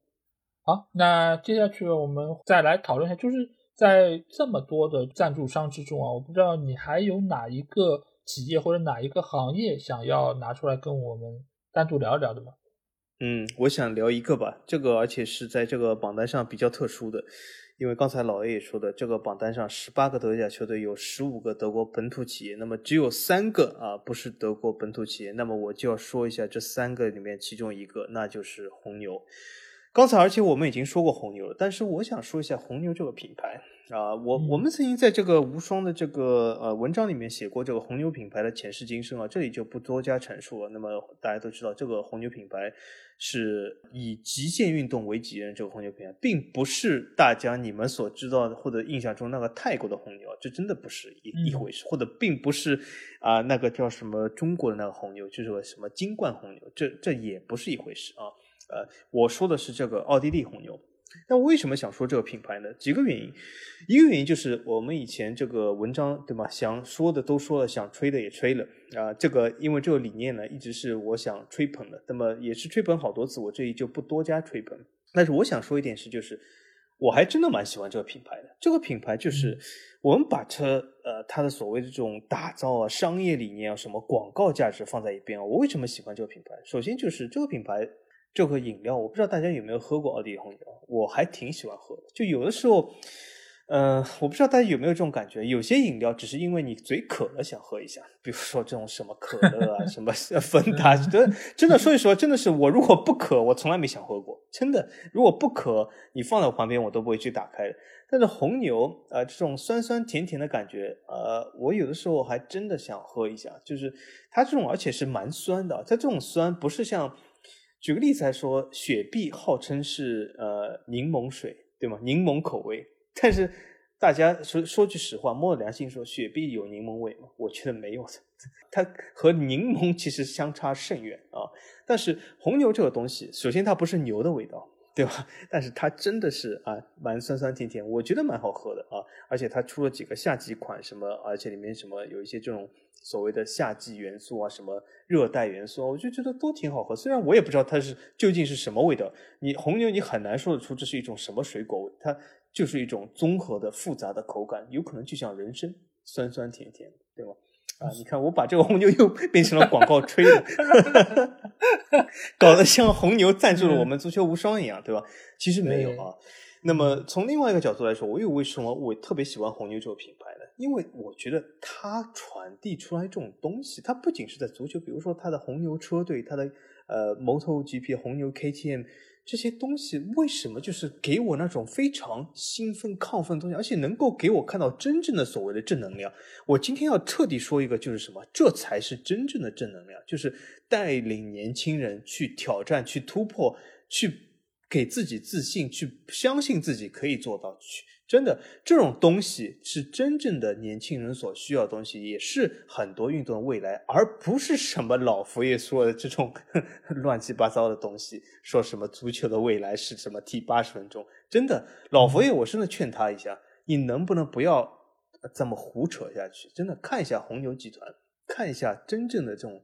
好，那接下去我们再来讨论一下，就是在这么多的赞助商之中啊，我不知道你还有哪一个企业或者哪一个行业想要拿出来跟我们单独聊一聊的吗？嗯，我想聊一个吧，这个而且是在这个榜单上比较特殊的。因为刚才老 A 也说的，这个榜单上十八个德甲球队有十五个德国本土企业，那么只有三个啊不是德国本土企业，那么我就要说一下这三个里面其中一个，那就是红牛。刚才而且我们已经说过红牛了，但是我想说一下红牛这个品牌。啊，我我们曾经在这个无双的这个呃文章里面写过这个红牛品牌的前世今生啊，这里就不多加阐述了。那么大家都知道，这个红牛品牌是以极限运动为己任，这个红牛品牌并不是大家你们所知道的或者印象中那个泰国的红牛，这真的不是一一回事，或者并不是啊那个叫什么中国的那个红牛，就是什么金冠红牛，这这也不是一回事啊。呃，我说的是这个奥地利红牛。那为什么想说这个品牌呢？几个原因，一个原因就是我们以前这个文章对吧，想说的都说了，想吹的也吹了啊。这个因为这个理念呢，一直是我想吹捧的，那么也是吹捧好多次，我这里就不多加吹捧。但是我想说一点是，就是我还真的蛮喜欢这个品牌的。这个品牌就是我们把车呃它的所谓的这种打造啊、商业理念啊、什么广告价值放在一边啊。我为什么喜欢这个品牌？首先就是这个品牌这个饮料，我不知道大家有没有喝过奥地利红牛，我还挺喜欢喝的。就有的时候。呃，我不知道大家有没有这种感觉，有些饮料只是因为你嘴渴了想喝一下，比如说这种什么可乐啊，什么 芬达，真的真的说一说，真的是我如果不渴，我从来没想喝过，真的，如果不渴，你放在我旁边我都不会去打开的。但是红牛，呃，这种酸酸甜甜的感觉，呃，我有的时候还真的想喝一下，就是它这种而且是蛮酸的，它这种酸不是像，举个例子来说，雪碧号称是呃柠檬水，对吗？柠檬口味。但是大家说说句实话，摸着良心说，雪碧有柠檬味吗？我觉得没有的，它和柠檬其实相差甚远啊。但是红牛这个东西，首先它不是牛的味道，对吧？但是它真的是啊，蛮酸酸甜甜，我觉得蛮好喝的啊。而且它出了几个夏季款，什么，而且里面什么有一些这种所谓的夏季元素啊，什么热带元素啊，我就觉得都挺好喝。虽然我也不知道它是究竟是什么味道，你红牛你很难说得出这是一种什么水果味，它。就是一种综合的复杂的口感，有可能就像人参，酸酸甜甜，对吗？啊，你看我把这个红牛又 变成了广告吹的，搞得像红牛赞助了我们足球无双一样，对吧？其实没有啊。那么从另外一个角度来说，我又为什么我特别喜欢红牛这个品牌呢？因为我觉得它传递出来这种东西，它不仅是在足球，比如说它的红牛车队，它的呃摩托 GP 红牛 KTM。这些东西为什么就是给我那种非常兴奋、亢奋的东西，而且能够给我看到真正的所谓的正能量？我今天要彻底说一个，就是什么？这才是真正的正能量，就是带领年轻人去挑战、去突破、去给自己自信、去相信自己可以做到。去真的，这种东西是真正的年轻人所需要的东西，也是很多运动的未来，而不是什么老佛爷说的这种 乱七八糟的东西。说什么足球的未来是什么踢八十分钟？真的，老佛爷，我真的劝他一下，你能不能不要这么胡扯下去？真的，看一下红牛集团，看一下真正的这种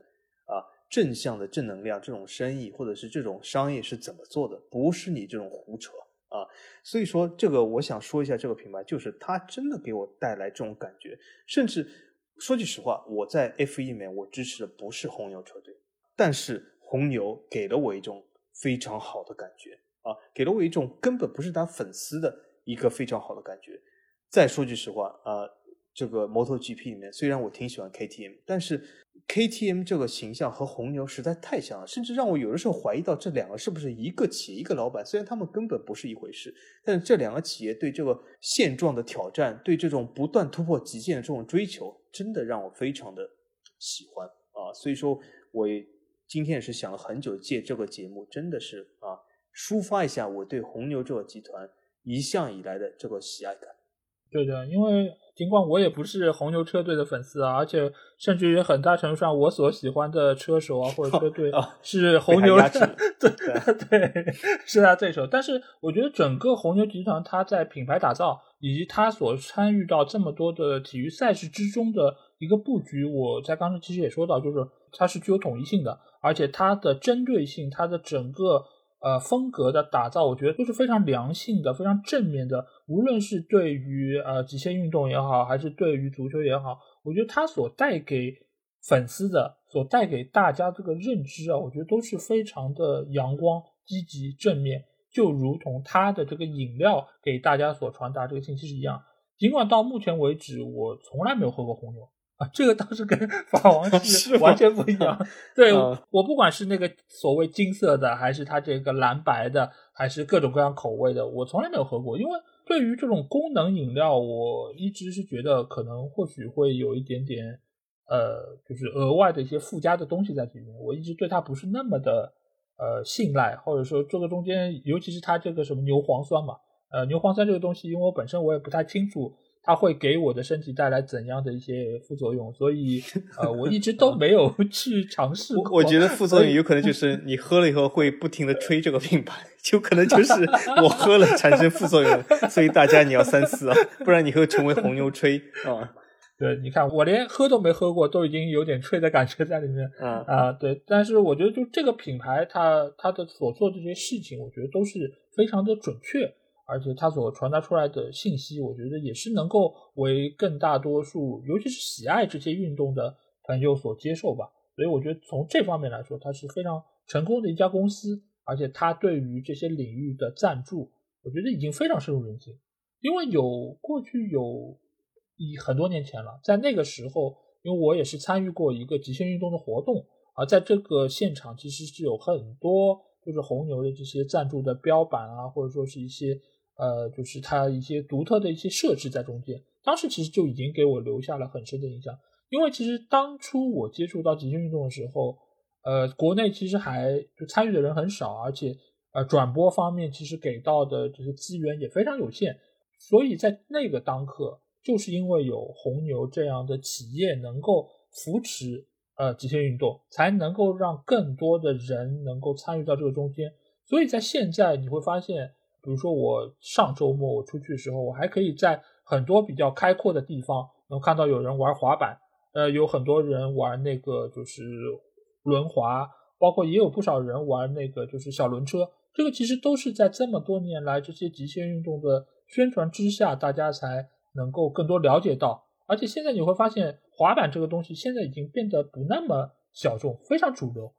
啊正向的正能量，这种生意或者是这种商业是怎么做的？不是你这种胡扯。啊，所以说这个我想说一下这个品牌，就是它真的给我带来这种感觉。甚至说句实话，我在 F 一里面我支持的不是红牛车队，但是红牛给了我一种非常好的感觉啊，给了我一种根本不是他粉丝的一个非常好的感觉。再说句实话啊，这个摩托 GP 里面虽然我挺喜欢 KTM，但是。KTM 这个形象和红牛实在太像了，甚至让我有的时候怀疑到这两个是不是一个企业一个老板。虽然他们根本不是一回事，但是这两个企业对这个现状的挑战，对这种不断突破极限的这种追求，真的让我非常的喜欢啊！所以说，我今天也是想了很久，借这个节目，真的是啊，抒发一下我对红牛这个集团一向以来的这个喜爱感。对的，因为。尽管我也不是红牛车队的粉丝啊，而且甚至于很大程度上，我所喜欢的车手啊或者车队是红牛，对 对，是他对手。但是我觉得整个红牛集团，它在品牌打造以及它所参与到这么多的体育赛事之中的一个布局，我在刚才其实也说到，就是它是具有统一性的，而且它的针对性，它的整个。呃，风格的打造，我觉得都是非常良性的、非常正面的。无论是对于呃极限运动也好，还是对于足球也好，我觉得它所带给粉丝的、所带给大家这个认知啊，我觉得都是非常的阳光、积极、正面。就如同它的这个饮料给大家所传达这个信息是一样。尽管到目前为止，我从来没有喝过红牛。啊，这个倒是跟法王是完全不一样。对我不管是那个所谓金色的，还是它这个蓝白的，还是各种各样口味的，我从来没有喝过。因为对于这种功能饮料，我一直是觉得可能或许会有一点点呃，就是额外的一些附加的东西在里面。我一直对它不是那么的呃信赖，或者说这个中间，尤其是它这个什么牛磺酸嘛，呃，牛磺酸这个东西，因为我本身我也不太清楚。它会给我的身体带来怎样的一些副作用？所以，呃，我一直都没有去尝试过。我觉得副作用有可能就是你喝了以后会不停的吹这个品牌，就可能就是我喝了产生副作用。所以大家你要三思啊，不然你会成为红牛吹啊。对，你看我连喝都没喝过，都已经有点吹的感觉在里面。啊啊，对。但是我觉得，就这个品牌，它它的所做这些事情，我觉得都是非常的准确。而且它所传达出来的信息，我觉得也是能够为更大多数，尤其是喜爱这些运动的朋友所接受吧。所以我觉得从这方面来说，它是非常成功的一家公司，而且它对于这些领域的赞助，我觉得已经非常深入人心。因为有过去有一很多年前了，在那个时候，因为我也是参与过一个极限运动的活动，而在这个现场其实是有很多就是红牛的这些赞助的标板啊，或者说是一些。呃，就是它一些独特的一些设置在中间，当时其实就已经给我留下了很深的印象。因为其实当初我接触到极限运动的时候，呃，国内其实还就参与的人很少，而且呃，转播方面其实给到的这些资源也非常有限。所以在那个当刻，就是因为有红牛这样的企业能够扶持呃极限运动，才能够让更多的人能够参与到这个中间。所以在现在你会发现。比如说，我上周末我出去的时候，我还可以在很多比较开阔的地方能看到有人玩滑板，呃，有很多人玩那个就是轮滑，包括也有不少人玩那个就是小轮车。这个其实都是在这么多年来这些极限运动的宣传之下，大家才能够更多了解到。而且现在你会发现，滑板这个东西现在已经变得不那么小众，非常主流。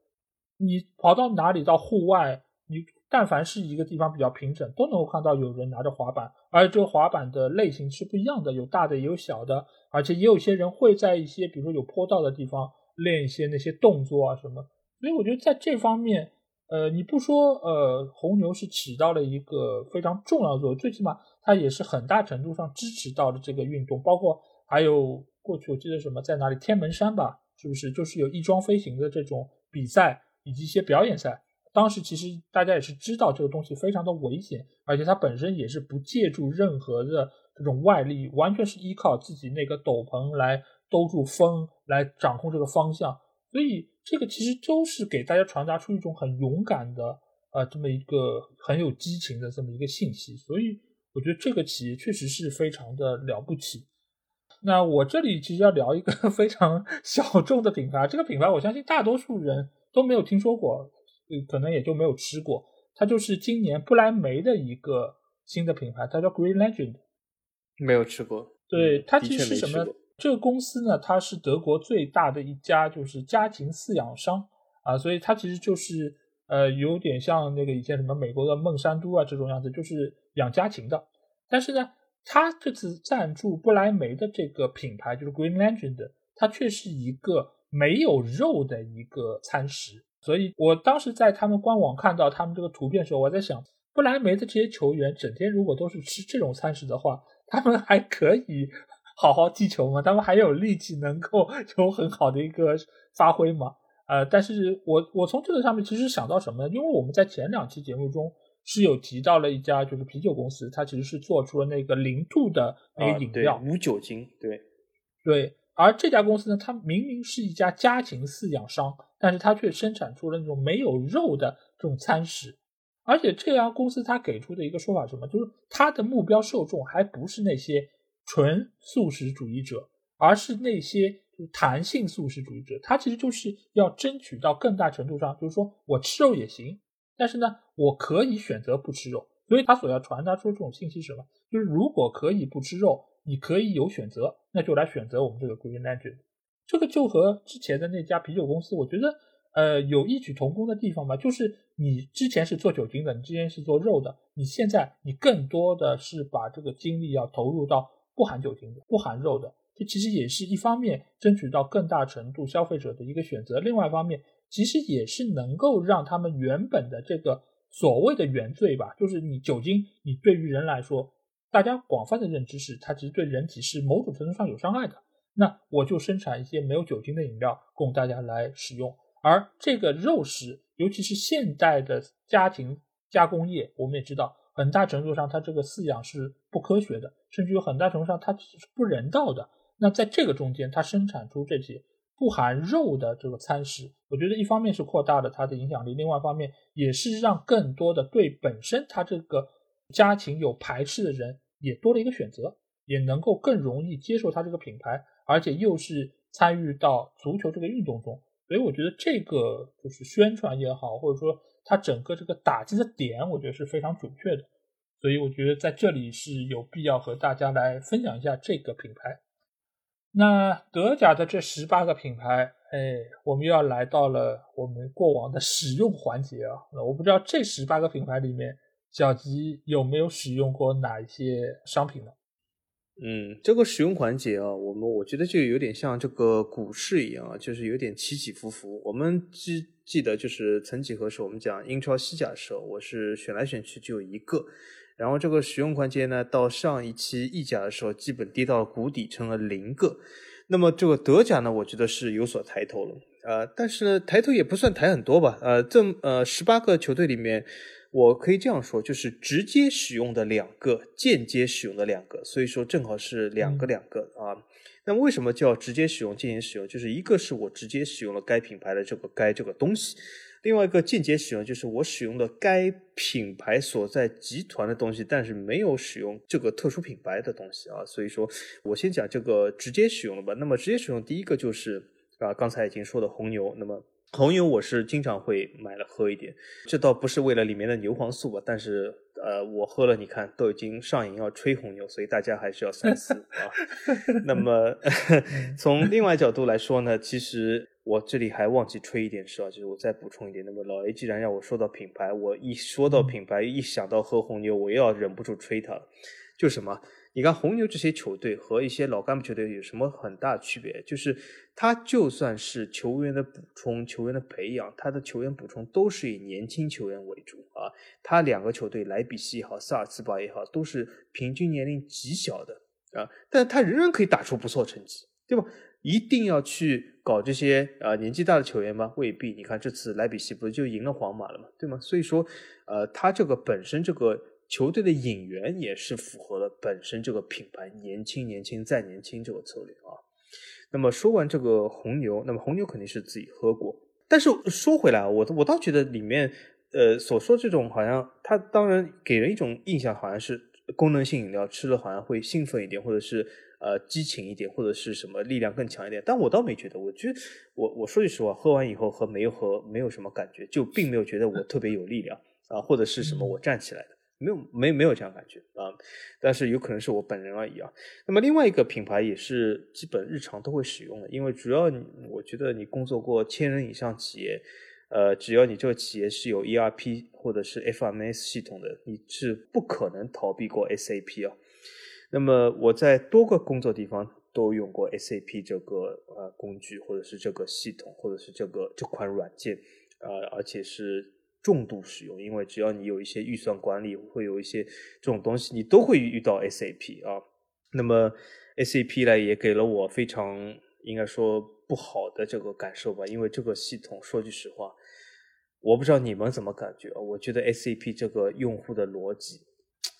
你跑到哪里到户外，你。但凡是一个地方比较平整，都能够看到有人拿着滑板，而这个滑板的类型是不一样的，有大的也有小的，而且也有些人会在一些比如说有坡道的地方练一些那些动作啊什么。所以我觉得在这方面，呃，你不说呃红牛是起到了一个非常重要的作用，最起码它也是很大程度上支持到了这个运动，包括还有过去我记得什么在哪里天门山吧，是不是就是有翼装飞行的这种比赛以及一些表演赛。当时其实大家也是知道这个东西非常的危险，而且它本身也是不借助任何的这种外力，完全是依靠自己那个斗篷来兜住风，来掌控这个方向。所以这个其实都是给大家传达出一种很勇敢的，呃，这么一个很有激情的这么一个信息。所以我觉得这个企业确实是非常的了不起。那我这里其实要聊一个 非常小众的品牌，这个品牌我相信大多数人都没有听说过。可能也就没有吃过，它就是今年不来梅的一个新的品牌，它叫 Green Legend，没有吃过。对，它其实是什么？这个公司呢，它是德国最大的一家就是家庭饲养商啊，所以它其实就是呃有点像那个以前什么美国的孟山都啊这种样子，就是养家禽的。但是呢，它这次赞助不来梅的这个品牌就是 Green Legend，它却是一个没有肉的一个餐食。所以我当时在他们官网看到他们这个图片的时候，我在想，不莱梅的这些球员整天如果都是吃这种餐食的话，他们还可以 好好踢球吗？他们还有力气能够 有很好的一个发挥吗？呃，但是我我从这个上面其实想到什么呢？因为我们在前两期节目中是有提到了一家就是啤酒公司，它其实是做出了那个零度的那个饮料，无酒精，对对。而这家公司呢，它明明是一家家禽饲养商，但是它却生产出了那种没有肉的这种餐食。而且这家公司它给出的一个说法是什么？就是它的目标受众还不是那些纯素食主义者，而是那些就弹性素食主义者。它其实就是要争取到更大程度上，就是说我吃肉也行，但是呢，我可以选择不吃肉。所以它所要传达出这种信息是什么？就是如果可以不吃肉。你可以有选择，那就来选择我们这个 Green Legend，这个就和之前的那家啤酒公司，我觉得呃有异曲同工的地方吧。就是你之前是做酒精的，你之前是做肉的，你现在你更多的是把这个精力要投入到不含酒精的、不含肉的，这其实也是一方面争取到更大程度消费者的一个选择，另外一方面其实也是能够让他们原本的这个所谓的原罪吧，就是你酒精，你对于人来说。大家广泛的认知是，它其实对人体是某种程度上有伤害的。那我就生产一些没有酒精的饮料供大家来使用。而这个肉食，尤其是现代的家庭加工业，我们也知道，很大程度上它这个饲养是不科学的，甚至有很大程度上它是不人道的。那在这个中间，它生产出这些不含肉的这个餐食，我觉得一方面是扩大了它的影响力，另外一方面也是让更多的对本身它这个。家庭有排斥的人也多了一个选择，也能够更容易接受它这个品牌，而且又是参与到足球这个运动中，所以我觉得这个就是宣传也好，或者说它整个这个打击的点，我觉得是非常准确的。所以我觉得在这里是有必要和大家来分享一下这个品牌。那德甲的这十八个品牌，哎，我们又要来到了我们过往的使用环节啊。那我不知道这十八个品牌里面，小吉有没有使用过哪一些商品呢？嗯，这个使用环节啊，我们我觉得就有点像这个股市一样啊，就是有点起起伏伏。我们记记得就是曾几何时，我们讲英超西甲的时候，我是选来选去就有一个，然后这个使用环节呢，到上一期意甲的时候，基本跌到谷底，成了零个。那么这个德甲呢，我觉得是有所抬头了，呃，但是呢，抬头也不算抬很多吧，呃，这呃十八个球队里面。我可以这样说，就是直接使用的两个，间接使用的两个，所以说正好是两个两个啊。那么为什么叫直接使用、间接使用？就是一个是我直接使用了该品牌的这个该这个东西，另外一个间接使用就是我使用了该品牌所在集团的东西，但是没有使用这个特殊品牌的东西啊。所以说我先讲这个直接使用的吧。那么直接使用第一个就是啊，刚才已经说的红牛，那么。红牛我是经常会买了喝一点，这倒不是为了里面的牛黄素吧，但是呃，我喝了，你看都已经上瘾要吹红牛，所以大家还是要三思 啊。那么 从另外角度来说呢，其实我这里还忘记吹一点是啊，就是我再补充一点。那么老 A 既然让我说到品牌，我一说到品牌，一想到喝红牛，我又要忍不住吹它了，就什么？你看红牛这些球队和一些老干部球队有什么很大区别？就是他就算是球员的补充、球员的培养，他的球员补充都是以年轻球员为主啊。他两个球队莱比锡也好，萨尔茨堡也好，都是平均年龄极小的啊，但他仍然可以打出不错成绩，对吧？一定要去搞这些啊年纪大的球员吗？未必。你看这次莱比锡不是就赢了皇马了吗？对吗？所以说，呃，他这个本身这个。球队的引援也是符合了本身这个品牌年轻、年轻再年轻这个策略啊。那么说完这个红牛，那么红牛肯定是自己喝过。但是说回来啊，我我倒觉得里面呃所说这种好像它当然给人一种印象，好像是功能性饮料吃了好像会兴奋一点，或者是呃激情一点，或者是什么力量更强一点。但我倒没觉得，我觉得我我说句实话，喝完以后和没有喝没有什么感觉，就并没有觉得我特别有力量啊，或者是什么我站起来的。没有没没有这样感觉啊，但是有可能是我本人而已啊。那么另外一个品牌也是基本日常都会使用的，因为主要我觉得你工作过千人以上企业，呃，只要你这个企业是有 ERP 或者是 FMS 系统的，你是不可能逃避过 SAP 啊。那么我在多个工作地方都用过 SAP 这个呃工具，或者是这个系统，或者是这个这款软件，呃，而且是。重度使用，因为只要你有一些预算管理，会有一些这种东西，你都会遇到 SAP 啊。那么 SAP 呢，也给了我非常应该说不好的这个感受吧，因为这个系统说句实话，我不知道你们怎么感觉。我觉得 SAP 这个用户的逻辑，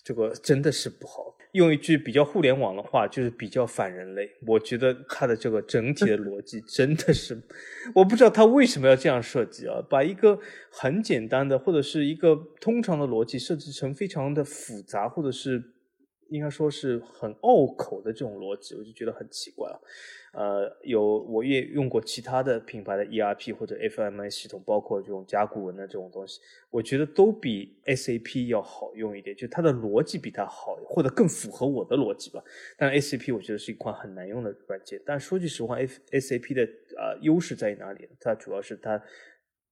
这个真的是不好。用一句比较互联网的话，就是比较反人类。我觉得它的这个整体的逻辑真的是，我不知道它为什么要这样设计啊，把一个很简单的或者是一个通常的逻辑设置成非常的复杂，或者是。应该说是很拗口的这种逻辑，我就觉得很奇怪啊。呃，有我也用过其他的品牌的 ERP 或者 FMI 系统，包括这种甲骨文的这种东西，我觉得都比 SAP 要好用一点，就它的逻辑比它好，或者更符合我的逻辑吧。但 SAP 我觉得是一款很难用的软件。但说句实话，SAP 的呃优势在于哪里？它主要是它。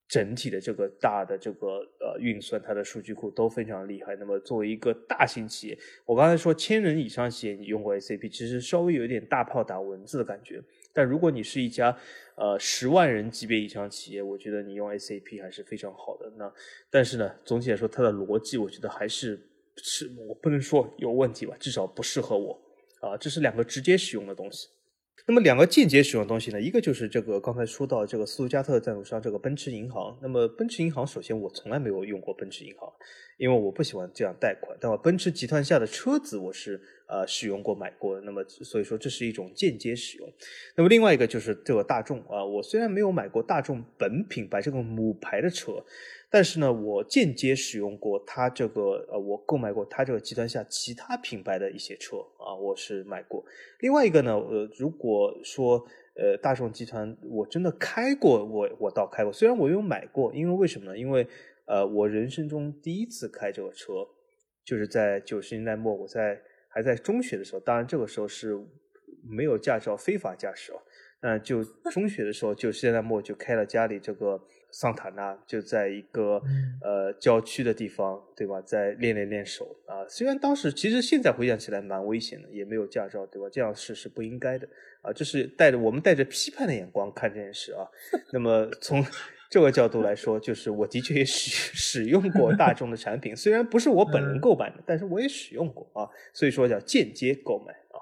整体的这个大的这个呃运算，它的数据库都非常厉害。那么作为一个大型企业，我刚才说千人以上企业你用过 SAP，其实稍微有一点大炮打蚊子的感觉。但如果你是一家呃十万人级别以上企业，我觉得你用 SAP 还是非常好的。那但是呢，总体来说它的逻辑，我觉得还是是我不能说有问题吧，至少不适合我啊。这是两个直接使用的东西。那么两个间接使用的东西呢？一个就是这个刚才说到这个斯图加特赞助商这个奔驰银行。那么奔驰银行，首先我从来没有用过奔驰银行，因为我不喜欢这样贷款。但我奔驰集团下的车子我是呃使用过买过。那么所以说这是一种间接使用。那么另外一个就是这个大众啊，我虽然没有买过大众本品牌这个母牌的车。但是呢，我间接使用过它这个，呃，我购买过它这个集团下其他品牌的一些车啊，我是买过。另外一个呢，呃，如果说呃大众集团我真的开过，我我倒开过，虽然我有买过，因为为什么呢？因为呃，我人生中第一次开这个车。就是在九十年代末，我在还在中学的时候，当然这个时候是没有驾照，非法驾驶哦。那就 中学的时候，九十年代末就开了家里这个桑塔纳，就在一个呃郊区的地方，对吧？在练练练手啊。虽然当时其实现在回想起来蛮危险的，也没有驾照，对吧？这样是是不应该的啊。这是带着我们带着批判的眼光看这件事啊。那么从这个角度来说，就是我的确也使 使用过大众的产品，虽然不是我本人购买的，但是我也使用过啊。所以说叫间接购买啊。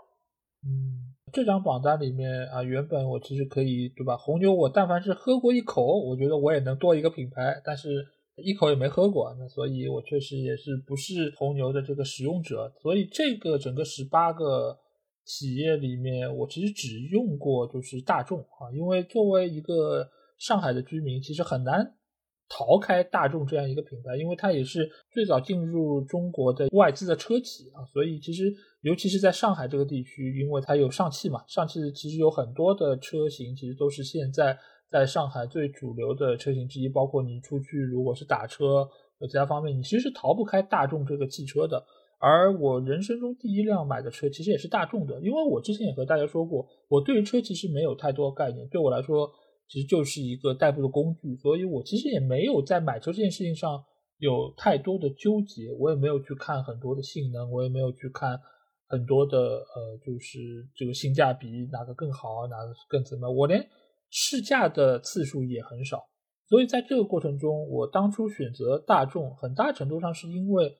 嗯。这张榜单里面啊，原本我其实可以对吧？红牛我但凡是喝过一口，我觉得我也能多一个品牌，但是一口也没喝过，那所以我确实也是不是红牛的这个使用者。所以这个整个十八个企业里面，我其实只用过就是大众啊，因为作为一个上海的居民，其实很难逃开大众这样一个品牌，因为它也是最早进入中国的外资的车企啊，所以其实。尤其是在上海这个地区，因为它有上汽嘛，上汽其实有很多的车型，其实都是现在在上海最主流的车型之一。包括你出去如果是打车和其他方面，你其实是逃不开大众这个汽车的。而我人生中第一辆买的车其实也是大众的，因为我之前也和大家说过，我对车其实没有太多概念，对我来说其实就是一个代步的工具，所以我其实也没有在买车这件事情上有太多的纠结，我也没有去看很多的性能，我也没有去看。很多的呃，就是这个性价比哪个更好，哪个更怎么？我连试驾的次数也很少，所以在这个过程中，我当初选择大众，很大程度上是因为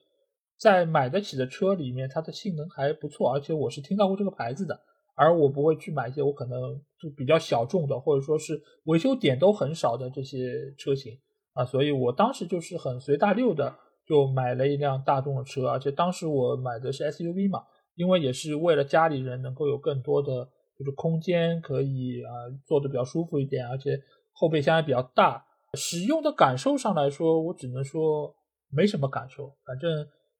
在买得起的车里面，它的性能还不错，而且我是听到过这个牌子的，而我不会去买一些我可能就比较小众的，或者说是维修点都很少的这些车型啊，所以我当时就是很随大溜的就买了一辆大众的车，而且当时我买的是 SUV 嘛。因为也是为了家里人能够有更多的就是空间，可以啊坐的比较舒服一点，而且后备箱也比较大。使用的感受上来说，我只能说没什么感受。反正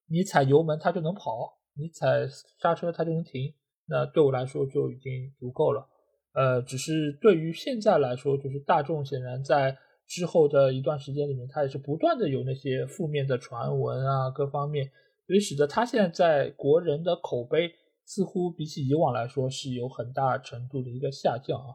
你踩油门它就能跑，你踩刹车它就能停，那对我来说就已经足够了。呃，只是对于现在来说，就是大众显然在之后的一段时间里面，它也是不断的有那些负面的传闻啊，各方面。所以使得它现在在国人的口碑似乎比起以往来说是有很大程度的一个下降啊，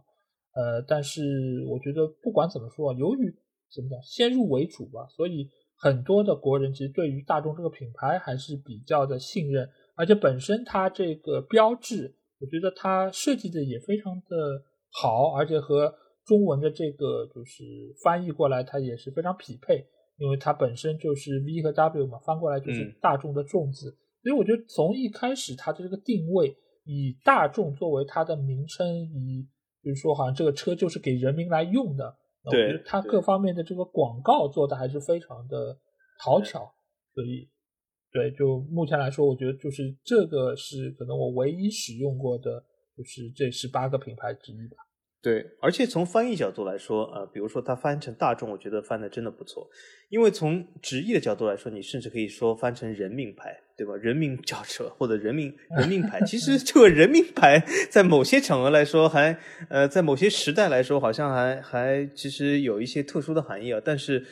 呃，但是我觉得不管怎么说，由于怎么讲先入为主吧，所以很多的国人其实对于大众这个品牌还是比较的信任，而且本身它这个标志，我觉得它设计的也非常的好，而且和中文的这个就是翻译过来它也是非常匹配。因为它本身就是 V 和 W 嘛，翻过来就是大众的众字，所以我觉得从一开始它的这个定位以大众作为它的名称，以比如说好像这个车就是给人民来用的，我觉得它各方面的这个广告做的还是非常的讨巧，所以对，就目前来说，我觉得就是这个是可能我唯一使用过的，就是这十八个品牌之一吧。对，而且从翻译角度来说，呃，比如说它翻成大众，我觉得翻的真的不错。因为从直译的角度来说，你甚至可以说翻成人命牌，对吧？人民轿车或者人民 人民牌，其实这个人民牌在某些场合来说，还呃，在某些时代来说，好像还还其实有一些特殊的含义啊。但是。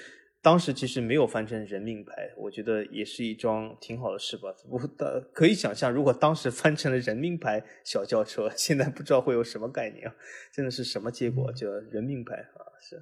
当时其实没有翻成人命牌，我觉得也是一桩挺好的事吧。我的可以想象，如果当时翻成了人命牌小轿车，现在不知道会有什么概念啊！真的是什么结果？叫人命牌啊，是。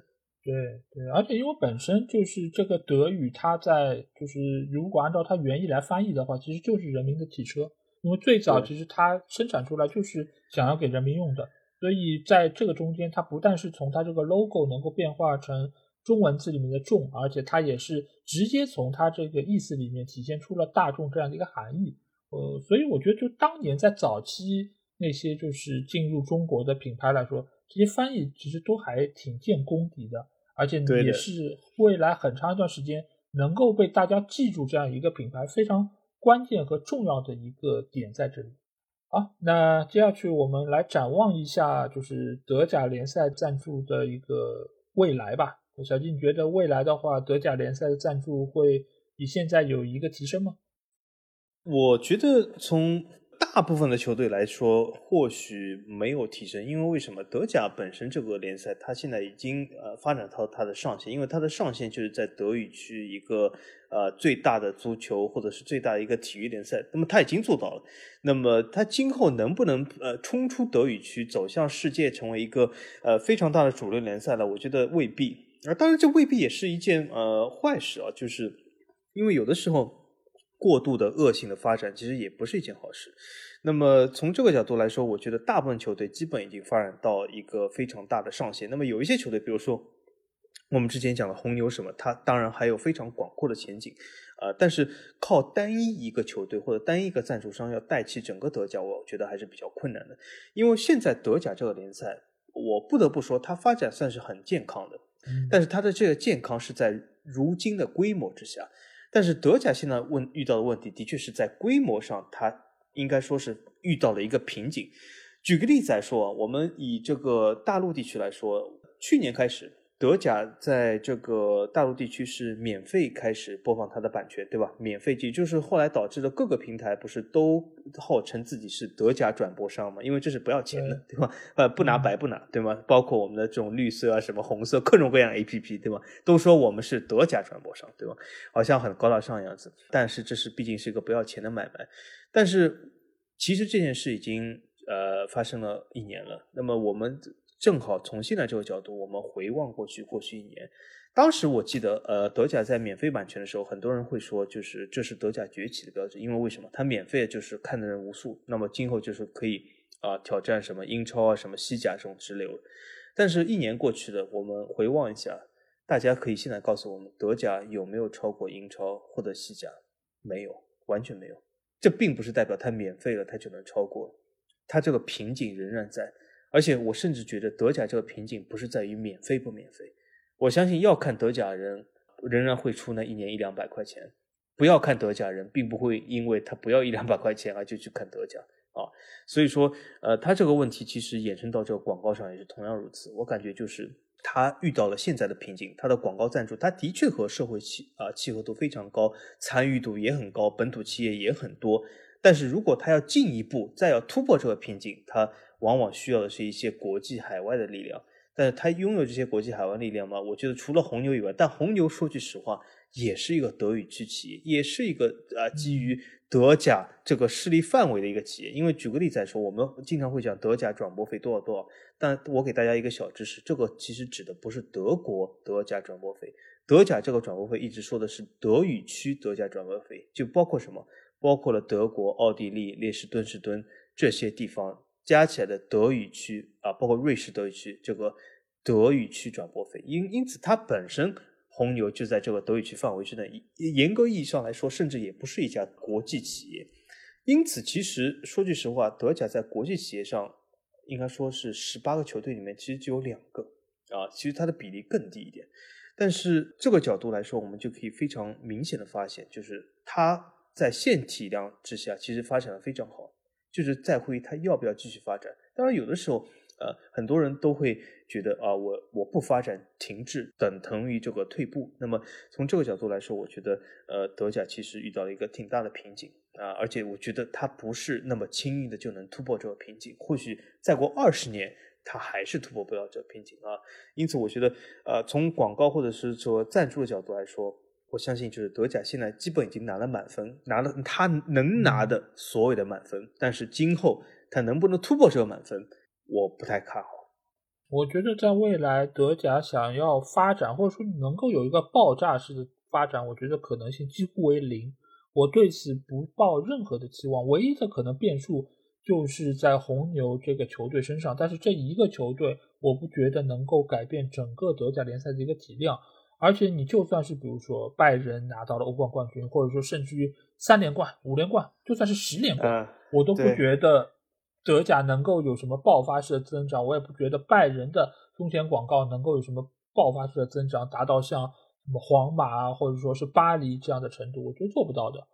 对对，而且因为本身就是这个德语，它在就是如果按照它原意来翻译的话，其实就是人民的汽车。因为最早其实它生产出来就是想要给人民用的，所以在这个中间，它不但是从它这个 logo 能够变化成。中文字里面的“众”，而且它也是直接从它这个意思里面体现出了大众这样的一个含义。呃，所以我觉得，就当年在早期那些就是进入中国的品牌来说，这些翻译其实都还挺见功底的，而且也是未来很长一段时间能够被大家记住这样一个品牌非常关键和重要的一个点在这里。好，那接下去我们来展望一下，就是德甲联赛赞助的一个未来吧。小金，你觉得未来的话，德甲联赛的赞助会比现在有一个提升吗？我觉得从大大部分的球队来说，或许没有提升，因为为什么？德甲本身这个联赛，它现在已经呃发展到它的上限，因为它的上限就是在德语区一个呃最大的足球或者是最大的一个体育联赛，那么它已经做到了。那么它今后能不能呃冲出德语区，走向世界，成为一个呃非常大的主流联赛呢？我觉得未必。啊当然，这未必也是一件呃坏事啊，就是因为有的时候。过度的恶性的发展其实也不是一件好事。那么从这个角度来说，我觉得大部分球队基本已经发展到一个非常大的上限。那么有一些球队，比如说我们之前讲的红牛什么，它当然还有非常广阔的前景，呃，但是靠单一一个球队或者单一一个赞助商要带起整个德甲，我觉得还是比较困难的。因为现在德甲这个联赛，我不得不说它发展算是很健康的，但是它的这个健康是在如今的规模之下。但是德甲现在问遇到的问题，的确是在规模上，它应该说是遇到了一个瓶颈。举个例子来说，我们以这个大陆地区来说，去年开始。德甲在这个大陆地区是免费开始播放它的版权，对吧？免费也就是后来导致的各个平台不是都号称自己是德甲转播商嘛？因为这是不要钱的，对吧？呃，不拿白不拿，对吗？包括我们的这种绿色啊、什么红色各种各样 APP，对吧？都说我们是德甲转播商，对吧？好像很高大上的样子。但是这是毕竟是一个不要钱的买卖。但是其实这件事已经呃发生了一年了。那么我们。正好从现在这个角度，我们回望过去过去一年，当时我记得，呃，德甲在免费版权的时候，很多人会说，就是这是德甲崛起的标志，因为为什么？它免费就是看的人无数，那么今后就是可以啊挑战什么英超啊、什么西甲这种直流。但是，一年过去了，我们回望一下，大家可以现在告诉我们，德甲有没有超过英超或者西甲？没有，完全没有。这并不是代表它免费了，它就能超过，它这个瓶颈仍然在。而且我甚至觉得德甲这个瓶颈不是在于免费不免费，我相信要看德甲人仍然会出那一年一两百块钱，不要看德甲人并不会因为他不要一两百块钱而就去看德甲啊。所以说，呃，他这个问题其实衍生到这个广告上也是同样如此。我感觉就是他遇到了现在的瓶颈，他的广告赞助他的确和社会气啊契合度非常高，参与度也很高，本土企业也很多。但是如果他要进一步再要突破这个瓶颈，他往往需要的是一些国际海外的力量，但是他拥有这些国际海外力量吗？我觉得除了红牛以外，但红牛说句实话，也是一个德语区企业，也是一个啊基于德甲这个势力范围的一个企业。因为举个例子来说，我们经常会讲德甲转播费多少多少，但我给大家一个小知识，这个其实指的不是德国德甲转播费，德甲这个转播费一直说的是德语区德甲转播费，就包括什么？包括了德国、奥地利、列士敦士敦这些地方。加起来的德语区啊，包括瑞士德语区这个德语区转播费，因因此它本身红牛就在这个德语区范围之内，严格意义上来说，甚至也不是一家国际企业。因此，其实说句实话，德甲在国际企业上应该说是十八个球队里面，其实只有两个啊，其实它的比例更低一点。但是这个角度来说，我们就可以非常明显的发现，就是它在现体量之下，其实发展的非常好。就是在乎于他要不要继续发展。当然，有的时候，呃，很多人都会觉得啊，我我不发展，停滞等同于这个退步。那么从这个角度来说，我觉得，呃，德甲其实遇到了一个挺大的瓶颈啊，而且我觉得它不是那么轻易的就能突破这个瓶颈。或许再过二十年，它还是突破不了这个瓶颈啊。因此，我觉得，呃，从广告或者是说赞助的角度来说。我相信，就是德甲现在基本已经拿了满分，拿了他能拿的所有的满分。但是今后他能不能突破这个满分，我不太看好。我觉得在未来，德甲想要发展，或者说能够有一个爆炸式的发展，我觉得可能性几乎为零。我对此不抱任何的期望。唯一的可能变数就是在红牛这个球队身上，但是这一个球队，我不觉得能够改变整个德甲联赛的一个体量。而且你就算是比如说拜仁拿到了欧冠冠军，或者说甚至于三连冠、五连冠，就算是十连冠，我都不觉得德甲能够有什么爆发式的增长。我也不觉得拜仁的胸前广告能够有什么爆发式的增长，达到像什么皇马啊，或者说是巴黎这样的程度，我觉得做不到的。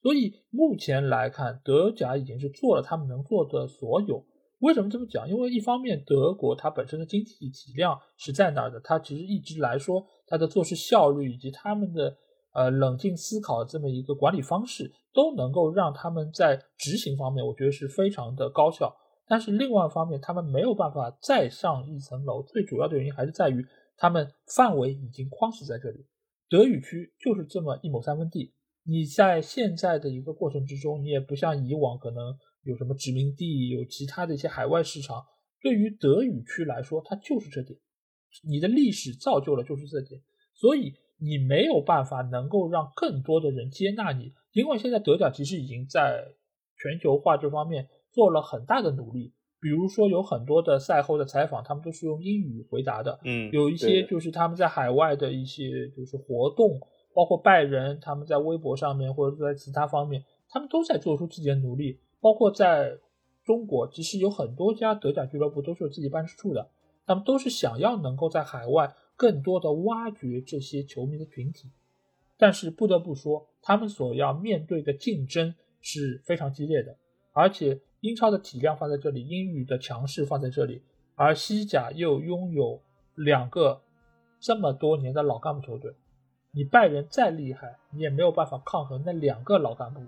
所以目前来看，德甲已经是做了他们能做的所有。为什么这么讲？因为一方面，德国它本身的经济体量是在那儿的，它其实一直来说，他的做事效率以及他们的呃冷静思考这么一个管理方式，都能够让他们在执行方面，我觉得是非常的高效。但是另外一方面，他们没有办法再上一层楼，最主要的原因还是在于他们范围已经框死在这里。德语区就是这么一亩三分地，你在现在的一个过程之中，你也不像以往可能有什么殖民地，有其他的一些海外市场。对于德语区来说，它就是这点，你的历史造就了就是这点，所以你没有办法能够让更多的人接纳你，因为现在德甲其实已经在全球化这方面做了很大的努力，比如说有很多的赛后的采访，他们都是用英语回答的，嗯，有一些就是他们在海外的一些就是活动，包括拜仁他们在微博上面或者在其他方面，他们都在做出自己的努力，包括在。中国其实有很多家德甲俱乐部都是有自己办事处的，他们都是想要能够在海外更多的挖掘这些球迷的群体，但是不得不说，他们所要面对的竞争是非常激烈的，而且英超的体量放在这里，英语的强势放在这里，而西甲又拥有两个这么多年的老干部球队，你拜仁再厉害，你也没有办法抗衡那两个老干部，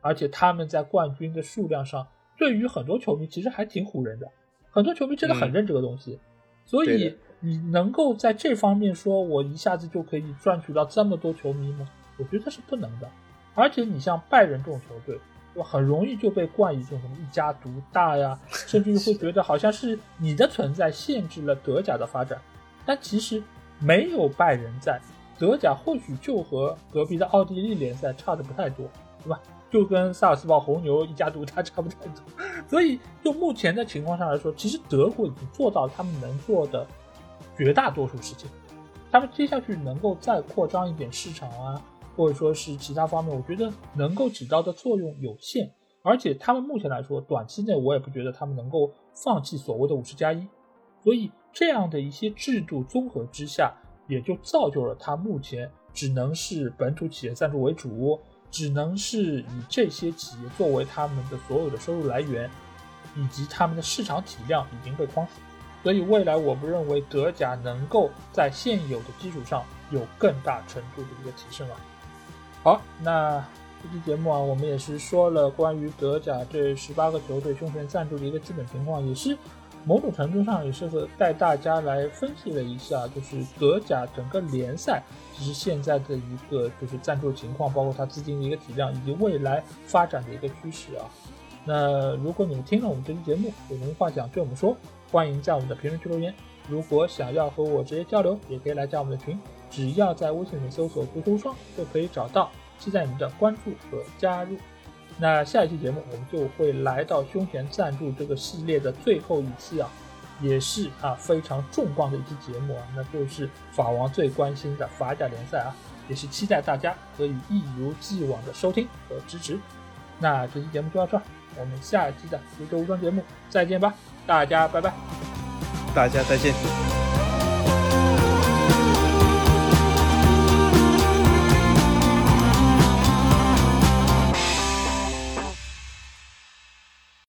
而且他们在冠军的数量上。对于很多球迷其实还挺唬人的，很多球迷真的很认这个东西，所以你能够在这方面说我一下子就可以赚取到这么多球迷吗？我觉得是不能的。而且你像拜仁这种球队，对吧？很容易就被冠以这种什么一家独大呀，甚至于会觉得好像是你的存在限制了德甲的发展。但其实没有拜仁在，德甲或许就和隔壁的奥地利联赛差的不太多，对吧？就跟萨尔斯堡红牛一家独大差不太多，所以就目前的情况上来说，其实德国已经做到他们能做的绝大多数事情。他们接下去能够再扩张一点市场啊，或者说是其他方面，我觉得能够起到的作用有限。而且他们目前来说，短期内我也不觉得他们能够放弃所谓的五十加一。所以这样的一些制度综合之下，也就造就了他目前只能是本土企业赞助为主。只能是以这些企业作为他们的所有的收入来源，以及他们的市场体量已经被框死，所以未来我不认为德甲能够在现有的基础上有更大程度的一个提升啊。好，那这期节目啊，我们也是说了关于德甲这十八个球队胸前赞助的一个基本情况，也是。某种程度上也是和带大家来分析了一下，就是德甲整个联赛其实现在的一个就是赞助情况，包括它资金的一个体量以及未来发展的一个趋势啊。那如果你们听了我们这期节目有什么话想对我们说，欢迎在我们的评论区留言。如果想要和我直接交流，也可以来加我们的群，只要在微信里搜索“足球双”就可以找到，期待你们的关注和加入。那下一期节目，我们就会来到胸前赞助这个系列的最后一期啊，也是啊非常重磅的一期节目啊，那就是法王最关心的法甲联赛啊，也是期待大家可以一如既往的收听和支持。那这期节目就到这儿，我们下一期的足球无双节目再见吧，大家拜拜，大家再见。